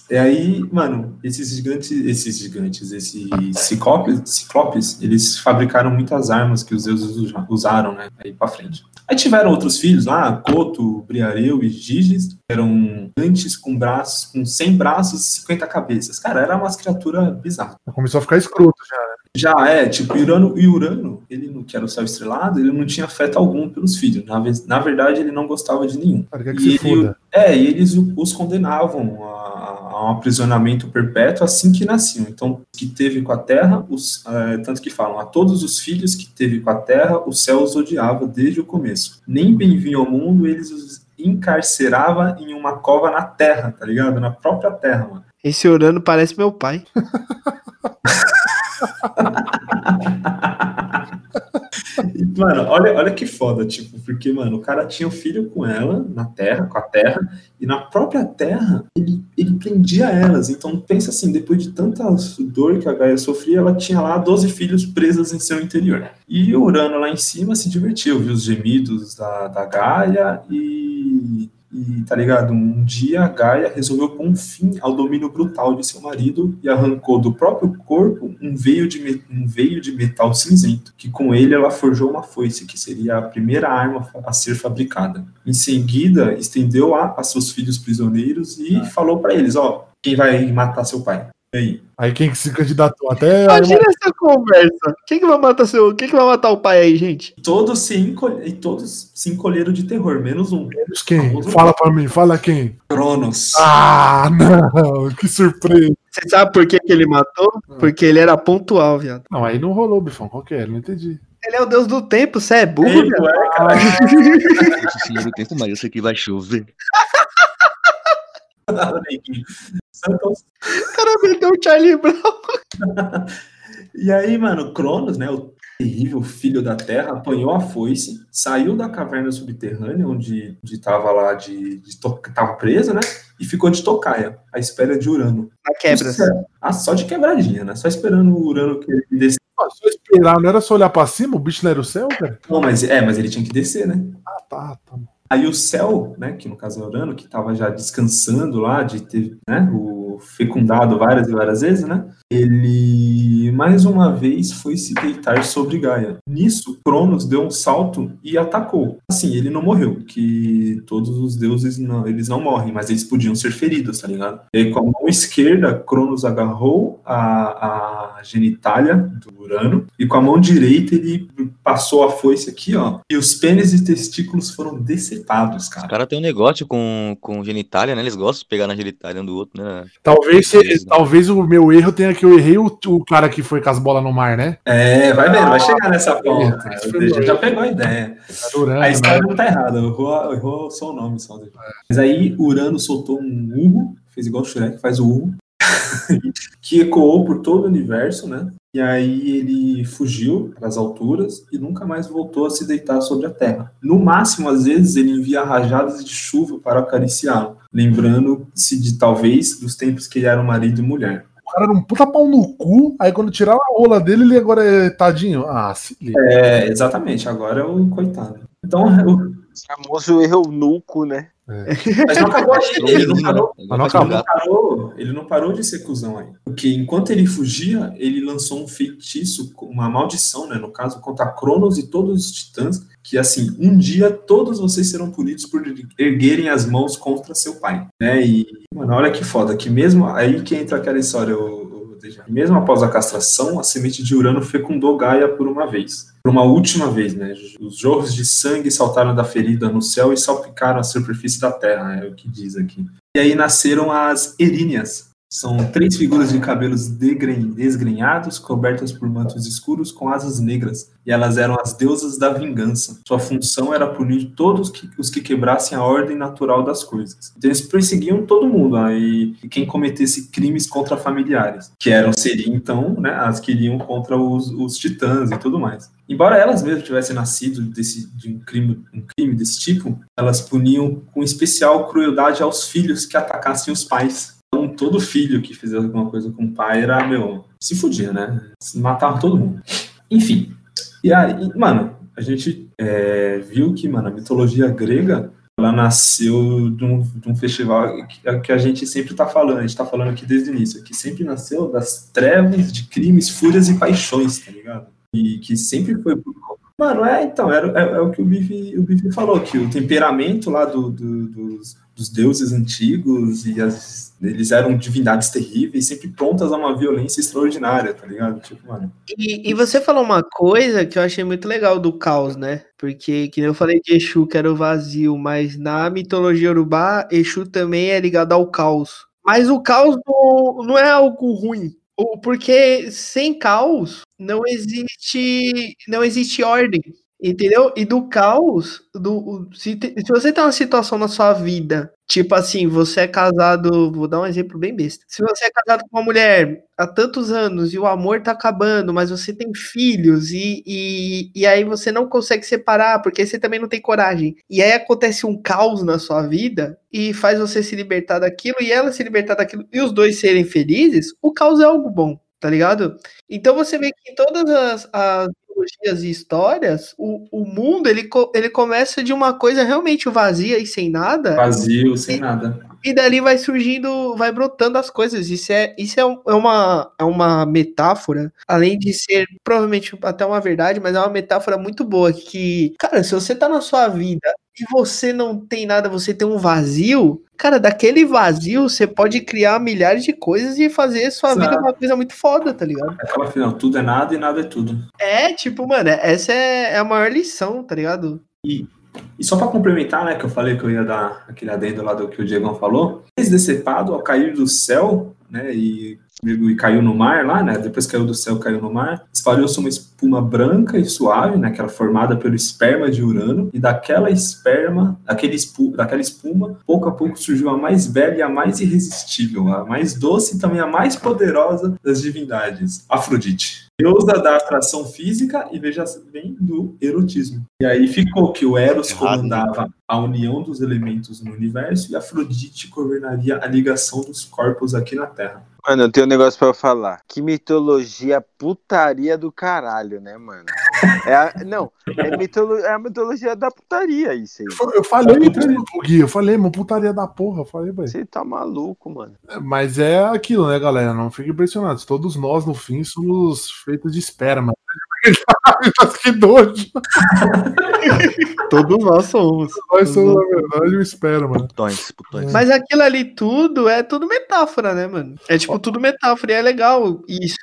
E aí, mano, esses gigantes, esses gigantes, esses ciclopes, ciclopes, eles fabricaram muitas armas que os deuses usa- usaram, né? Aí pra frente. Aí tiveram outros filhos lá, Coto, Briareu e Giges, que eram gigantes com braços, com 100 braços e 50 cabeças. Cara, era umas criaturas bizarras. Começou a ficar escroto já. né? Já é, tipo, Urano, e Urano, ele não, que era o céu estrelado, ele não tinha afeto algum pelos filhos. Na, na verdade, ele não gostava de nenhum. Cara, que E se ele-. É, e eles os condenavam a, a um aprisionamento perpétuo assim que nasciam. Então, que teve com a terra, os, eh, tanto que falam, a todos os filhos que teve com a terra, o céu os odiava desde o começo. Nem bem vinham ao mundo, eles os encarcerava em uma cova na terra, tá ligado? Na própria terra, mano. Esse Urano parece meu pai. Mano, olha, olha que foda, tipo, porque, mano, o cara tinha um filho com ela, na Terra, com a Terra, e na própria Terra, ele, ele prendia elas. Então, pensa assim, depois de tanta dor que a Gaia sofria, ela tinha lá 12 filhos presos em seu interior. E o Urano lá em cima se divertiu, viu os gemidos da, da Gaia e e, tá ligado? Um dia a Gaia resolveu pôr um fim ao domínio brutal de seu marido e arrancou do próprio corpo um veio de, um veio de metal cinzento, que com ele ela forjou uma foice, que seria a primeira arma a ser fabricada. Em seguida, estendeu a, a seus filhos prisioneiros e falou para eles: Ó, quem vai matar seu pai? E aí? Aí quem que se candidatou até. Imagina essa conversa. Quem que vai matar seu. Quem que vai matar o pai aí, gente? Todos se, encolhe- e todos se encolheram de terror, menos um. Menos quem? Fala pra mim, fala quem. Cronos. Ah, não, que surpresa. Você sabe por que, que ele matou? Porque ele era pontual, viado. Não, aí não rolou, Bifão. Qual que é? Não entendi. Ele é o deus do tempo, você é burro, Ele viado. é, cara. Esse senhor do tempo, mas eu sei que vai chover. Santos O cara meteu o Charlie Brown. E aí, mano, Cronos, né, o terrível filho da Terra, apanhou a foice, saiu da caverna subterrânea, onde, onde tava lá de, de to- tava preso, né, e ficou de tocaia, à espera de Urano. Na quebra. Ah, só de quebradinha, né, só esperando o Urano que ele descer. Ah, só esperar, não era só olhar pra cima? O bicho não era o céu, cara? Não, mas, é, mas ele tinha que descer, né. Ah, tá, tá. Aí o céu, né, que no caso é Urano, que estava já descansando lá, de ter né, o fecundado várias e várias vezes, né, ele mais uma vez foi se deitar sobre Gaia. Nisso, Cronos deu um salto e atacou. Assim, ele não morreu, que todos os deuses não, eles não morrem, mas eles podiam ser feridos, tá ligado? E aí, com a mão esquerda, Cronos agarrou a, a genitália do Urano e com a mão direita ele passou a foice aqui, ó, e os pênis e testículos foram decepados, Os cara. caras têm um negócio com, com genitália, né? Eles gostam de pegar na genitália um do outro, né? Talvez, se- Isso. talvez o meu erro tenha que eu errei o, o cara que foi com as bolas no mar, né? É, vai vendo, vai chegar nessa ponta. DG já pegou a ideia. Tá Urano, A história né? não tá errada, errou, errou só o nome. Só. Mas aí Urano soltou um urro, fez igual o Shrek, faz o urro, que ecoou por todo o universo, né? E aí ele fugiu para as alturas e nunca mais voltou a se deitar sobre a Terra. No máximo, às vezes, ele envia rajadas de chuva para acariciá-lo, lembrando-se de talvez dos tempos que ele era marido e mulher. Cara era um puta pau no cu, aí quando tirar a rola dele, ele agora é tadinho. Ah, se liga. É, exatamente, agora é o coitado. Então, o- famoso eunuco, né? mas não acabou aí, ele não parou, Mas não parou, ele não parou de ser cuzão aí. Porque enquanto ele fugia, ele lançou um feitiço, uma maldição, né? No caso, contra Cronos e todos os titãs, que assim, um dia todos vocês serão punidos por erguerem as mãos contra seu pai, né? E, mano, olha que foda, que mesmo aí que entra aquela história, o, mesmo após a castração, a semente de Urano fecundou Gaia por uma vez. Por uma última vez, né? Os jorros de sangue saltaram da ferida no céu e salpicaram a superfície da terra, é o que diz aqui. E aí nasceram as Eríneas. São três figuras de cabelos desgrenhados, cobertas por mantos escuros com asas negras. E elas eram as deusas da vingança. Sua função era punir todos que- os que quebrassem a ordem natural das coisas. Então eles perseguiam todo mundo, aí, e quem cometesse crimes contra familiares, que eram, seriam então, né, as que iriam contra os, os titãs e tudo mais. Embora elas mesmas tivessem nascido desse, de um crime, um crime desse tipo, elas puniam com especial crueldade aos filhos que atacassem os pais. Então, todo filho que fizesse alguma coisa com o pai era, meu, se fudia, né? Se matava todo mundo. Enfim. E aí, mano, a gente é, viu que, mano, a mitologia grega, ela nasceu de um, de um festival que, que a gente sempre tá falando, a gente tá falando aqui desde o início, que sempre nasceu das trevas de crimes, fúrias e paixões, tá ligado? E que sempre foi Mano, é, então, era, é, é o que o Biff, o Biff falou, que o temperamento lá do, do- dos, dos deuses antigos e as, eles eram divindades terríveis, sempre prontas a uma violência extraordinária, tá ligado? Tipo, mano. E, e você falou uma coisa que eu achei muito legal do caos, né? Porque, que nem eu falei de Exu, que era o vazio, mas na mitologia urubá, Exu também é ligado ao caos. Mas o caos não, não é algo ruim. Porque sem caos não existe, não existe ordem. Entendeu? E do caos, do, se, te- se você tem uma situação na sua vida, tipo assim, você é casado, vou dar um exemplo bem besta. Se você é casado com uma mulher há tantos anos e o amor tá acabando, mas você tem filhos e, e, e aí você não consegue separar porque você também não tem coragem. E aí acontece um caos na sua vida e faz você se libertar daquilo e ela se libertar daquilo e os dois serem felizes, o caos é algo bom, tá ligado? Então você vê que em todas as, as mitologias e histórias, o, o mundo ele, ele começa de uma coisa realmente vazia e sem nada, Vazio, sem nada. e dali vai surgindo, vai brotando as coisas. Isso é, isso é, um- é uma, é uma metáfora, além de ser provavelmente até uma verdade, mas é uma metáfora muito boa. Que, cara, se você tá na sua vida e você não tem nada, você tem um vazio, cara, daquele vazio você pode criar milhares de coisas e fazer sua Exato. vida uma coisa muito foda, tá ligado? Aquela final, tudo é nada e nada é tudo. É, tipo, mano, essa é, é a maior lição, tá ligado? E só para complementar, né, que eu falei que eu ia dar aquele adendo lá do que o Diegão falou, eles decepado ao cair do céu, né, e, e caiu no mar lá, né, depois caiu do céu, caiu no mar, espalhou-se uma espuma branca e suave, né, que era formada pelo esperma de Urano, e daquela esperma, daquele espu, daquela espuma, pouco a pouco surgiu a mais bela e a mais irresistível, a mais doce e também a mais poderosa das divindades, Afrodite. Deusa da atração física e veja bem do erotismo. E aí ficou que o Eros Errado, né? comandava a união dos elementos no universo e Afrodite governaria a ligação dos corpos aqui na Terra. Mano, eu tenho um negócio pra falar. Que mitologia putaria do caralho, né, mano? É a, não, é, mitolo, é a mitologia da putaria isso aí. Eu falei Gui, eu falei, mano, putaria da porra, eu falei, velho. Você tá maluco, mano. Mas é aquilo, né, galera? Não fiquem impressionados. Todos nós, no fim, somos feitos de esperma. que doido. Todos nós somos. Nós somos, na verdade, um esperma. Putões, putões. Mas aquilo ali tudo é tudo metáfora, né, mano? É tipo tudo metáfora e é legal isso.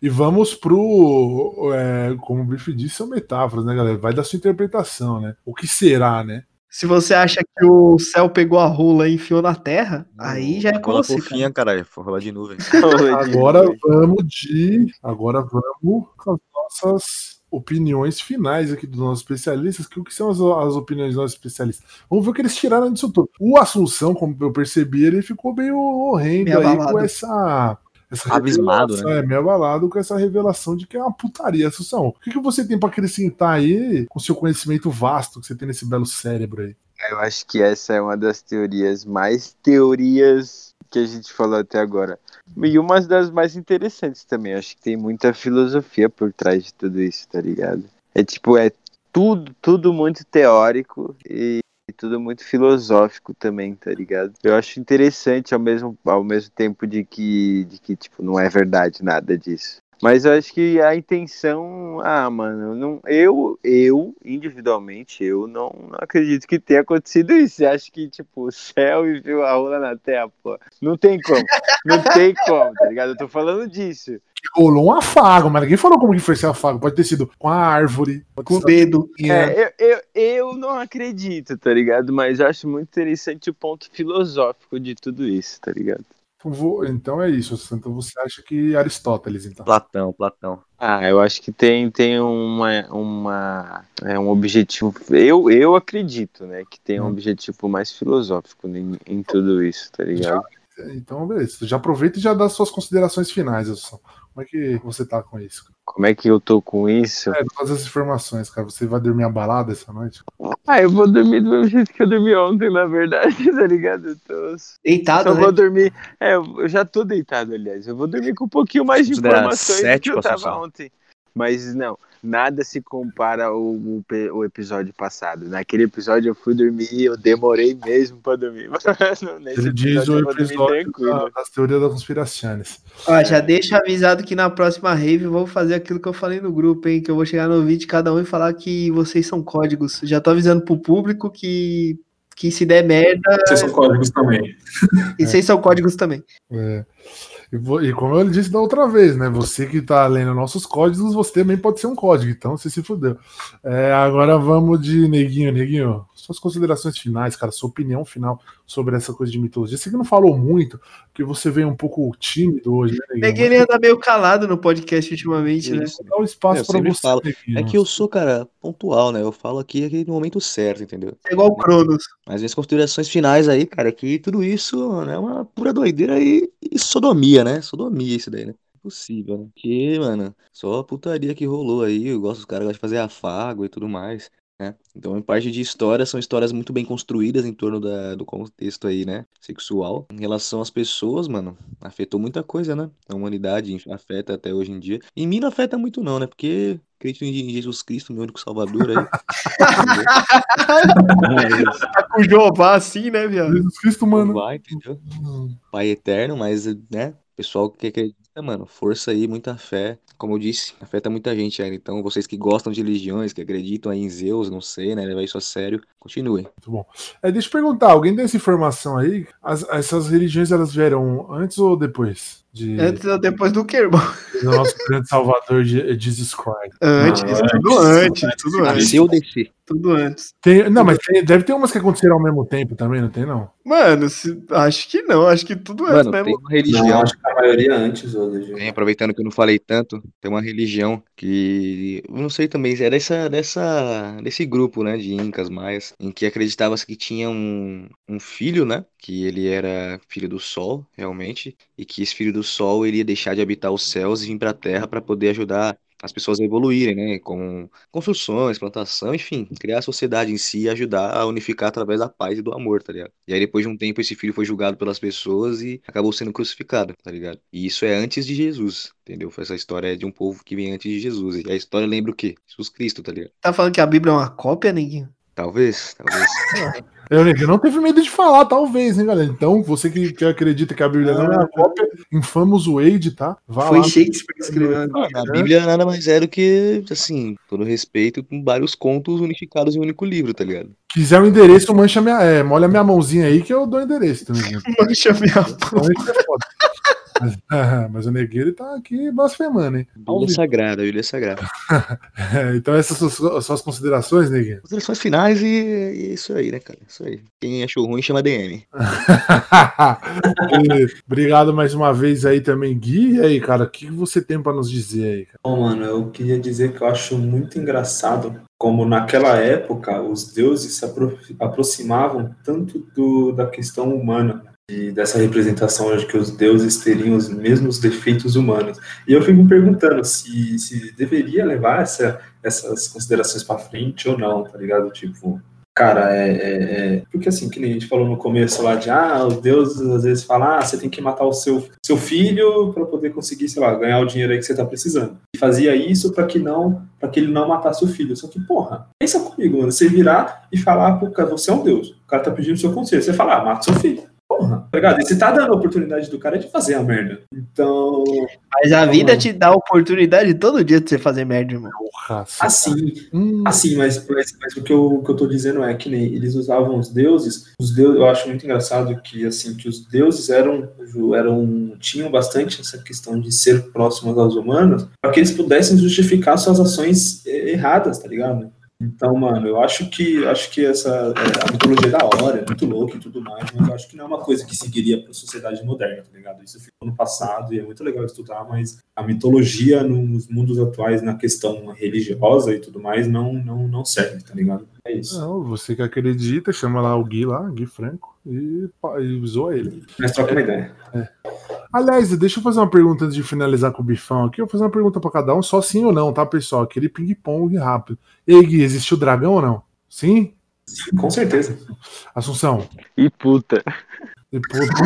E vamos pro. é, como o Biff disse, são metáforas, né, galera? Vai da sua interpretação, né? O que será, né? Se você acha que o céu pegou a rola e enfiou na terra, aí já é Rola você. fofinha, caralho. Rola de nuvem. Agora vamos de. Agora vamos com as nossas opiniões finais aqui dos nossos especialistas. Que o que são as, as opiniões dos nossos especialistas? Vamos ver o que eles tiraram disso tudo. O Assunção, como eu percebi, ele ficou meio horrendo aí com essa. Essa Abismado, revelação, É, meio abalado com essa revelação de que é uma putaria, Assunção. O que, que você tem pra acrescentar aí com o seu conhecimento vasto que você tem nesse belo cérebro aí? Eu acho que essa é uma das teorias mais teorias que a gente falou até agora. E uma das mais interessantes também. Acho que tem muita filosofia por trás de tudo isso, tá ligado? É tipo, é tudo, tudo muito teórico e tudo muito filosófico também, tá ligado? Eu acho interessante ao mesmo, ao mesmo tempo de que, de que, tipo, não é verdade nada disso. Mas eu acho que a intenção, ah, mano, não, eu, eu, individualmente, eu não, não acredito que tenha acontecido isso. Você acha que, tipo, o céu e viu a rola na terra, pô? Não tem como, não tem como, tá ligado? Eu tô falando disso. Rolou um afago, mas ninguém falou como que foi esse afago. Pode ter sido com a árvore, Com o dedo. É, eu, eu, eu não acredito, tá ligado? Mas eu acho muito interessante o ponto filosófico de tudo isso, tá ligado? Então vou- Então é isso. Então você acha que Aristóteles, então. Platão, Platão. Ah, eu acho que tem, tem uma, uma é um objetivo. Eu, eu acredito, né? Que tem um Hum. objetivo mais filosófico em, em tudo isso, tá ligado? Então, beleza. Já aproveita e já dá suas considerações finais, Edson. Como é que você tá com isso? Como é que eu tô com isso? É, todas as informações, cara. Você vai dormir abalado essa noite? Ah, eu vou dormir do mesmo jeito que eu dormi ontem, na verdade, tá ligado? Eu tô... Deitado, Só né? vou dormir. É, eu já tô deitado, aliás. Eu vou dormir com um pouquinho mais de informações do que eu tava ontem. Mas não, nada se compara ao, ao episódio passado. Naquele episódio eu fui dormir, eu demorei mesmo pra dormir. Nesse Ele diz episódio o episódio da- das teorias das conspirações. Ó, já deixa avisado que na próxima rave eu vou fazer aquilo que eu falei no grupo, hein? Que eu vou chegar no vídeo de cada um e falar que vocês são códigos. Já tô avisando pro público que, que se der merda, Vocês são códigos também. e vocês são códigos também. É. E, e como eu disse da outra vez, né? Você que tá lendo nossos códigos, você também pode ser um código, então você se fudeu. É, agora vamos de Neguinho, Neguinho. Suas considerações finais, cara, sua opinião final sobre essa coisa de mitologia. Você que não falou muito, porque você veio um pouco tímido hoje, né, Neguinho? Neguinho ele anda meio calado no podcast ultimamente, né? Isso. Dá o espaço pra sempre você, falo. Neguinho. É que eu sou, cara, pontual, né? Eu falo aqui aqui no momento certo, entendeu? É igual o Cronos. Mas minhas considerações finais aí, cara, é que tudo isso né, é uma pura doideira e, e sodomia, né? Sodomia isso daí, né? Impossível, né? Que, mano, só a putaria que rolou aí. Eu gosto dos caras gostam de fazer afago e tudo mais, né? Então, em parte de história, são histórias muito bem construídas em torno da, do contexto aí, né? Sexual. Em relação às pessoas, mano, afetou muita coisa, né? A humanidade afeta até hoje em dia. Em mim não afeta muito, não, né? Porque acredito em Jesus Cristo, meu único salvador aí. Tá com o Jeová assim, né, viado? Jesus Cristo, mano. vai, entendeu? Pai eterno, mas, né? Pessoal que acredita, mano, força aí, muita fé. Como eu disse, afeta muita gente aí. Então, vocês que gostam de religiões, que acreditam aí em Zeus, não sei, né? Levar isso a sério, continuem. Muito bom. É, deixa eu perguntar, alguém tem essa informação aí? As- essas religiões elas vieram antes ou depois? De, Antes ou depois do que, irmão? do nosso grande salvador Je- Jesus Christ. Antes, Não, tudo antes. antes, tudo antes. Nasceu ou descer? Tudo antes. Tem- não, mas tem- deve ter umas que aconteceram ao mesmo tempo também, não tem não? Mano, se- acho que não, acho que tudo antes Mano, tem mesmo. uma Não, religião. acho que a maioria antes, hoje. Tem, aproveitando que eu não falei tanto, tem uma religião que eu não sei também, é dessa, dessa, desse grupo, né, de incas, maias, em que acreditava-se que tinha um, um filho, né, que ele era filho do sol, realmente, e que esse filho do sol ele ia deixar de habitar os céus e vir para a terra para poder ajudar as pessoas a evoluírem, né, com construções, plantação, enfim, criar a sociedade em si e ajudar a unificar através da paz e do amor, tá ligado? E aí depois de um tempo esse filho foi julgado pelas pessoas e acabou sendo crucificado, tá ligado? E isso é antes de Jesus, entendeu? Essa história de um povo que vem antes de Jesus. E a história lembra o quê? Jesus Cristo, tá ligado? Tá falando que a Bíblia é uma cópia, neguinho? Talvez, talvez. Eu, não teve medo de falar, talvez, hein, galera? Então, você que, que acredita que a Bíblia não é uma cópia, infamos Wade, tá? Vá Foi lá. Shakespeare que escreveu. A Bíblia nada mais é do que, assim, todo respeito, com vários contos unificados em um único livro, tá ligado? Quiser o endereço, mancha minha, é, molha minha mãozinha aí que eu dou o endereço também. Mancha minha Então, isso é foda. Mas, ah, mas o Negueiro tá aqui blasfemando, hein? Bíblia vivo. sagrada, a Bíblia sagrada. É, então, essas são suas, suas considerações, Negueiro? Considerações finais e, e é isso aí, né, cara? Isso aí. Quem achou ruim chama DM. E Obrigado mais uma vez aí também, Gui. E aí, cara, o que você tem pra nos dizer aí, cara? Bom, mano, eu queria dizer que eu acho muito engraçado como naquela época os deuses se apro- aproximavam tanto do, da questão humana e dessa representação de que os deuses teriam os mesmos defeitos humanos. E eu fico me perguntando se, se deveria levar essa, essas considerações pra frente ou não, tá ligado? Tipo, cara, é, é- é- Porque assim, que nem a gente falou no começo lá de, ah, os deuses às vezes falam, ah, você tem que matar o seu, seu filho para poder conseguir, sei lá, ganhar o dinheiro aí que você tá precisando. E fazia isso para que não, para que ele não matasse o filho. Só que, porra, pensa comigo, mano, você virar e falar pro cara, você é um deus. O cara tá pedindo seu conselho. Você fala, ah, mata seu filho. Porra, tá ligado? E você tá dando a oportunidade do cara de fazer a merda. Então, Mas a vida te dá a oportunidade todo dia de você fazer merda, irmão. Porra, assim, tá- Hum, Assim, mas, mas, mas o, que eu, o que eu tô dizendo é que nem eles usavam os deuses, os deuses, eu acho muito engraçado que assim que os deuses eram, eram tinham bastante essa questão de ser próximos aos humanos, para que eles pudessem justificar suas ações eh, erradas, tá ligado? Então, mano, eu acho que acho que essa é, a mitologia é da hora, é muito louca e tudo mais, mas eu acho que não é uma coisa que seguiria para a sociedade moderna, tá ligado? Isso ficou no passado e é muito legal estudar, mas a mitologia nos mundos atuais, na questão religiosa e tudo mais, não não não serve, tá ligado? É isso. Não, você que acredita, chama lá o Gui lá, Gui Franco, e, e zoa ele. Mas troca uma ideia. Aliás, deixa eu fazer uma pergunta antes de finalizar com o bifão aqui. Eu vou fazer uma pergunta pra cada um, só sim ou não, tá, pessoal? Aquele ping-pong rápido. E aí, Gui, existiu dragão ou não? Sim? Sim, com certeza. Assunção? E puta. E, puta.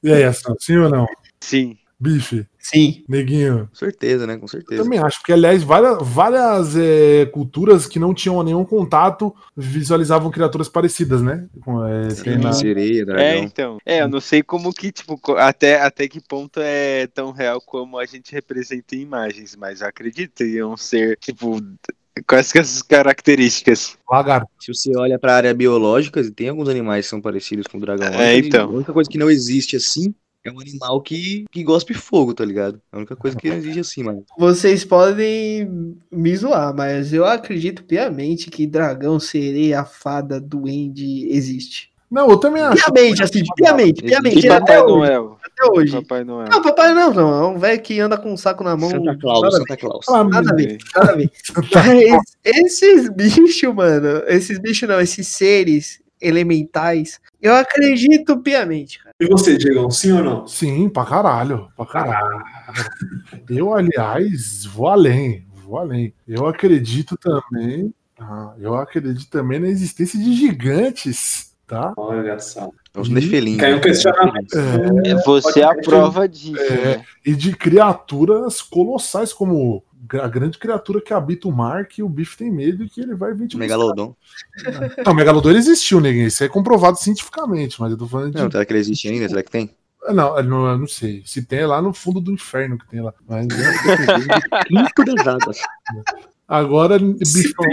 e aí, Assunção, sim ou não? Sim. Bife, Sim. neguinho. Com certeza, né? Com Eu certeza. também acho, porque, aliás, várias, várias é, culturas que não tinham nenhum contato visualizavam criaturas parecidas, né? Com, é, tem na- Sereia, É, dragão. então. É, eu não sei como que, tipo, até, até que ponto é tão real como a gente representa em imagens, mas eu acredito que iam ser, tipo, Quais que as características? Lagarto. Se você olha pra área biológica, tem alguns animais que são parecidos com o dragão. A É, então. A única coisa que não existe assim é um animal que, que gospe fogo, tá ligado? A única coisa que existe assim, mano. Vocês podem me zoar, mas eu acredito piamente que dragão, sereia, fada, duende existe. Não, eu também acho. Piamente, assim, piamente, piamente. E até Papai hoje, Noel? Até hoje. Papai Noel. Não, papai não, não. É um velho que anda com um saco na mão. Santa Claus, Santa Claus. Nada a ver, nada a ver. Mas esses bichos, mano, esses bichos não, esses seres elementais, eu acredito piamente. E você, Diegão, sim ou não? Sim, pra caralho. Pra caralho. Eu, aliás, vou além. Vou além. Eu acredito também. ah, eu acredito também na existência de gigantes, tá? Olha só. É os nefelins. Caiu um questionamento. É, É você a prova disso, É. né? e de criaturas colossais, como a grande criatura que habita o mar, que o bife tem medo e que ele vai vir te buscar. Megalodon. Não, o Megalodon ele existiu, ninguém. Isso é comprovado cientificamente, mas eu tô falando de. Não, será que ele existe ainda? Será que tem? Não, eu não, eu não sei. Se tem é lá no fundo do inferno que tem lá. Mas Quinto das águas. Agora, tem,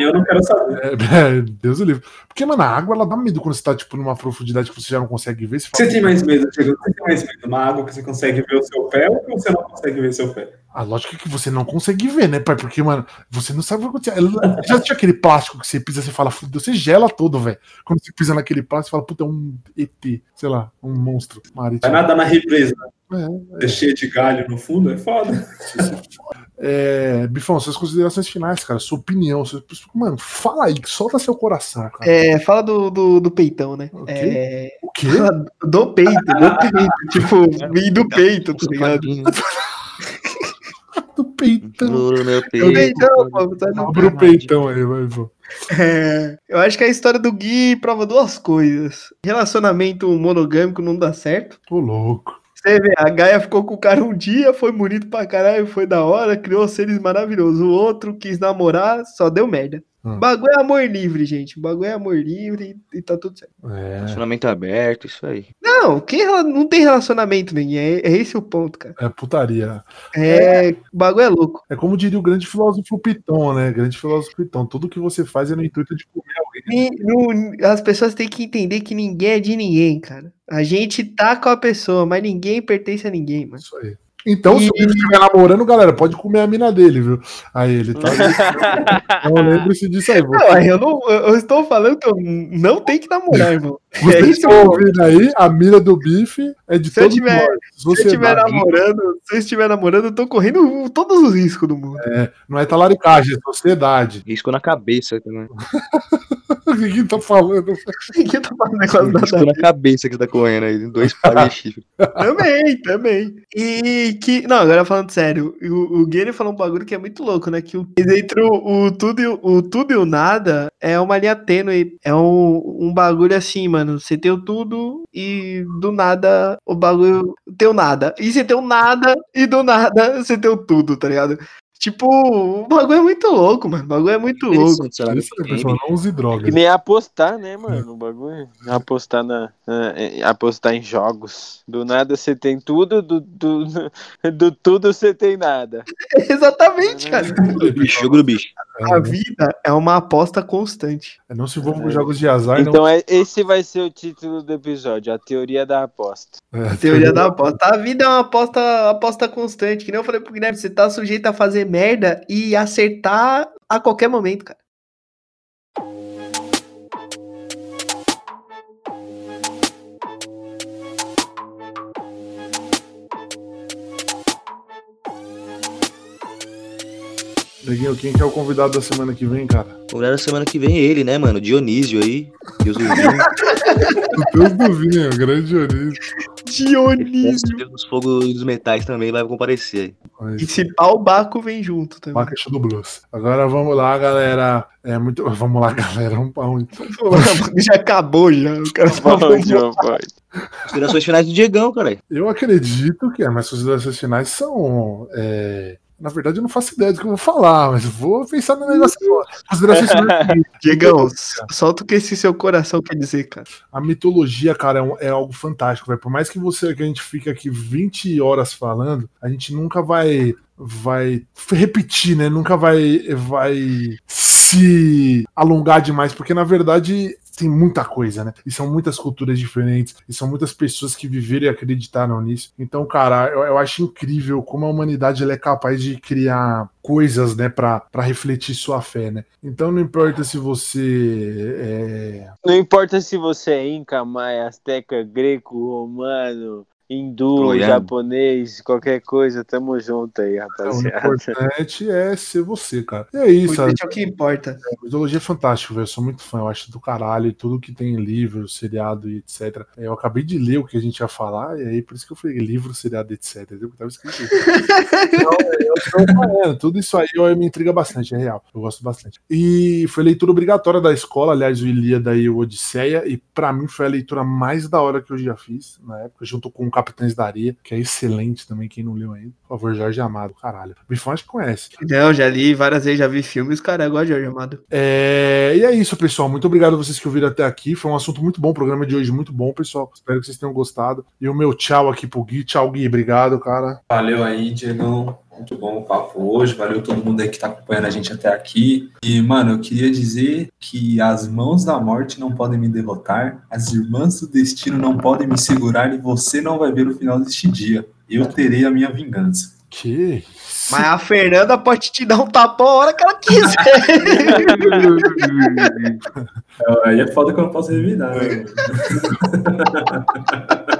eu não quero saber. É, é, Deus o livre. Porque, mano, a água ela dá medo quando você tá, tipo, numa profundidade que você já não consegue ver. Você Você fala, tem mais medo, Diegão? Você tem mais medo uma água que você consegue ver o seu pé ou que você não consegue ver seu pé? a lógica é que você não consegue ver, né, pai? Porque, mano, você não sabe o que acontecer. Ela- Já tinha aquele plástico que você pisa, você fala, fudeu, você gela todo, velho. Quando você pisa naquele plástico, você fala, puta, é um ET, sei lá, um monstro Vai marítimo. nadar na represa, É, é cheio de galho no fundo, é foda. É, Bifão, suas considerações finais, cara, sua opinião. Seu... Mano, fala aí, solta seu coração, cara. É, fala do, do, do peitão, né? O quê? É, O quê? do peito, do peito. tipo, e do peito, tá ligado? Do peitão. No meu O peito. peitão, pô, tá Abre o peitão aí, vai, pô. É, eu acho que a história do Gui prova duas coisas. Relacionamento monogâmico não dá certo. Tô louco. Você vê, a Gaia ficou com o cara um dia, foi bonito pra caralho, foi da hora, criou seres maravilhosos. O outro quis namorar, só deu merda. Hum. O bagulho é amor livre, gente. O bagulho é amor livre e tá tudo certo. É, Relacionamento aberto, isso aí. Não, que rela- não tem relacionamento, ninguém. É, é esse o ponto, cara. é putaria. É, o bagulho é louco. É como diria o grande filósofo Piton, né? Grande filósofo Piton. Tudo que você faz é no intuito de comer alguém. E não- as pessoas têm que entender que ninguém é de ninguém, cara. A gente tá com a pessoa, mas ninguém pertence a ninguém, mano. Isso aí. Então, se E- ele estiver namorando, galera, pode comer a mina dele, viu? Aí ele tá. então lembre-se disso aí. Não, aí eu, não, eu eu estou falando que eu não tenho que namorar, irmão. Você é tá ouvindo aí, a mina do bife é de Se eu todos tiver- nós. Se eu estiver namorando, se eu estiver namorando, eu tô correndo todos os riscos do mundo. Não é talaricagem, é sociedade. Risco na cabeça também. O que que tá falando? Ninguém tá falando negócio da Risco na cabeça que você tá correndo aí. Dois pares de chifre. Também, também. E que. Não, agora falando sério, o, o Guilherme falou um bagulho que é muito louco, né? Que o, entre o, o tudo e o, o tudo e o nada é uma linha tênue. É um, um bagulho assim, mano. Você tem o tudo e do nada o bagulho tem o nada. E você tem o nada e do nada você tem o tudo, tá ligado? Tipo, o bagulho é muito louco, mano. O bagulho é muito louco. Sei lá, Isso aí, pessoal, não use Que drogas. nem apostar, né, mano? O bagulho. Apostar na. na- é, apostar em jogos. Do nada você tem tudo, do, do, do tudo você tem nada. Exatamente, cara. Do bicho, jogo do bicho. A vida é uma aposta constante. É, Não se envolva com jogos de azar, não. Então é, esse vai ser o título do episódio, a teoria da aposta. É, Teoria da aposta. A vida é uma aposta, aposta constante. Que nem eu falei pro Guilherme, você tá sujeito a fazer merda e acertar a qualquer momento, cara. Neguinho, quem que é o convidado da semana que vem, cara? Convidado semana que vem é ele, né, mano? Dionísio aí. Deus do vinho. O Deus do vinho, grande Dionísio. Dionísio. Deus dos fogos e dos metais também vai comparecer aí. E se pau, o Baco vem junto também. Marca do Blues. Agora vamos lá, galera. É muito. Vamos lá, galera. Um pau. já acabou, já. O cara pode. Considerações finais do Diegão, cara. Eu acredito que as minhas considerações finais são. é, Na verdade, eu não faço ideia do que eu vou falar, mas eu vou pensar no negócio. Considerações finais. Diegão, solta o que esse seu coração quer dizer, cara. A mitologia, cara, é, um- é algo fantástico, velho. Por mais que você que a gente fique aqui 20 horas falando, a gente nunca vai vai repetir, né? Nunca vai vai se alongar demais, porque na verdade tem muita coisa, né? E são muitas culturas diferentes, e são muitas pessoas que viveram e acreditaram nisso. Então, cara, eu, eu acho incrível como a humanidade é capaz de criar coisas, né, para refletir sua fé, né? Então não importa se você é... Não importa se você é inca, maia, azteca, greco, romano, hindu, Troiano. japonês, qualquer coisa, tamo junto aí, o rapaziada. importante é ser você, cara. E é isso, a Isso é o que importa. mitologia é fantástico, velho. Eu sou muito fã, eu acho do caralho, e tudo que tem livro, seriado e etc. Eu acabei de ler o que a gente ia falar, e aí por isso que eu falei livro, seriado, etc. Porque tava escrito. Então, eu falando, tudo isso aí ó, me intriga bastante, é real. Eu gosto bastante. E foi leitura obrigatória da escola, aliás, o Ilíada e o Odisseia, e pra mim foi a leitura mais da hora que eu já fiz na época, junto com o Capitães da Areia, que é excelente também, quem não leu ainda. Por favor, Jorge Amado, caralho. O Bifão acho que conhece. Não, já li várias vezes, já vi filmes, cara, igual a Jorge Amado. É, E é isso, pessoal. Muito obrigado a vocês que ouviram até aqui. Foi um assunto muito bom, o programa de hoje muito bom, pessoal. Espero que vocês tenham gostado. E o meu tchau aqui pro Gui. Tchau, Gui. Obrigado, cara. Valeu aí, Diegão. Muito bom o papo hoje. Valeu todo mundo aí que tá acompanhando a gente até aqui. E, mano, eu queria dizer que as mãos da morte não podem me derrotar, as irmãs do destino não podem me segurar e você não vai ver o final deste dia. Eu terei a minha vingança. Que? Mas a Fernanda pode te dar um tapão a hora que ela quiser. É, Aí é foda que eu não posso revidar, né?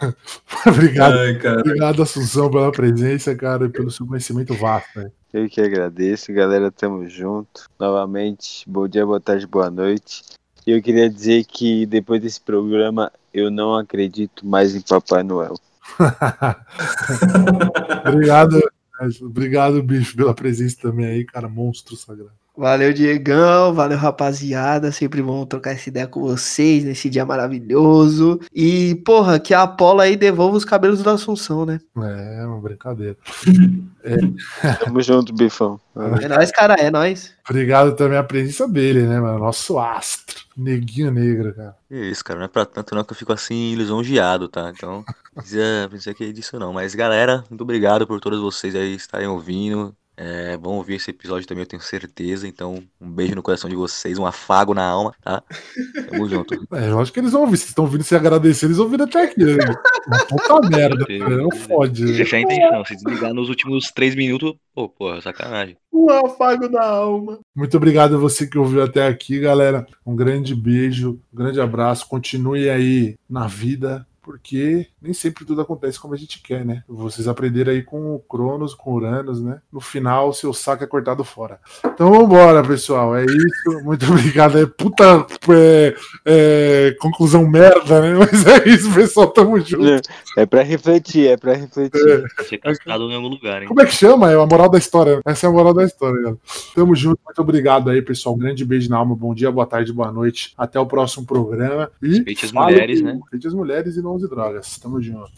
obrigado. Ai, cara. Obrigado, Assunção, pela presença, cara, e pelo seu conhecimento vasto. Né? Eu que agradeço, galera, tamo junto. Novamente, bom dia, boa tarde, boa noite. E eu queria dizer que depois desse programa eu não acredito mais em Papai Noel. obrigado, obrigado, bicho, pela presença também aí, cara. Monstro sagrado. Valeu, Diegão. Valeu, rapaziada. Sempre bom trocar essa ideia com vocês nesse dia maravilhoso. E, porra, que a Apolo aí devolva os cabelos da Assunção, né? É, uma brincadeira. Tamo junto, Bifão. É nóis, cara. É nóis. Obrigado também a presença dele, né, mano? Nosso astro. Neguinho negro, cara. É isso, cara, não é pra tanto não que eu fico assim lisonjeado, tá? Então, não precisa pensar que é disso não. Mas, galera, muito obrigado por todos vocês aí estarem ouvindo. É, vão ouvir esse episódio também, eu tenho certeza. Então, um beijo no coração de vocês, um afago na alma, tá? Tamo junto. É, eu acho que eles vão ouvir. Vocês estão ouvindo se agradecer, eles ouviram até aqui, né? Puta merda. cara, Não fode. né? Deixar a intenção, se desligar nos últimos três minutos, pô, porra, sacanagem. O afago da alma. Muito obrigado a você que ouviu até aqui, galera. Um grande beijo, um grande abraço. Continue aí na vida, porque nem sempre tudo acontece como a gente quer, né? Vocês aprenderam aí com o Cronos, com o Uranus, né? No final, seu saco é cortado fora. Então vambora, pessoal. É isso. Muito obrigado. É puta é, é, conclusão merda, né? Mas é isso, pessoal. Tamo junto. É pra refletir, é pra refletir. Ser cascado em algum lugar, hein? Como é que chama? É a moral da história. Essa é a moral da história, galera. Tamo junto. Muito obrigado aí, pessoal. Um grande beijo na alma. Bom dia, boa tarde, boa noite. Até o próximo programa. E Respeite as mulheres, né? Respeite as mulheres e não use drogas. Tamo junto.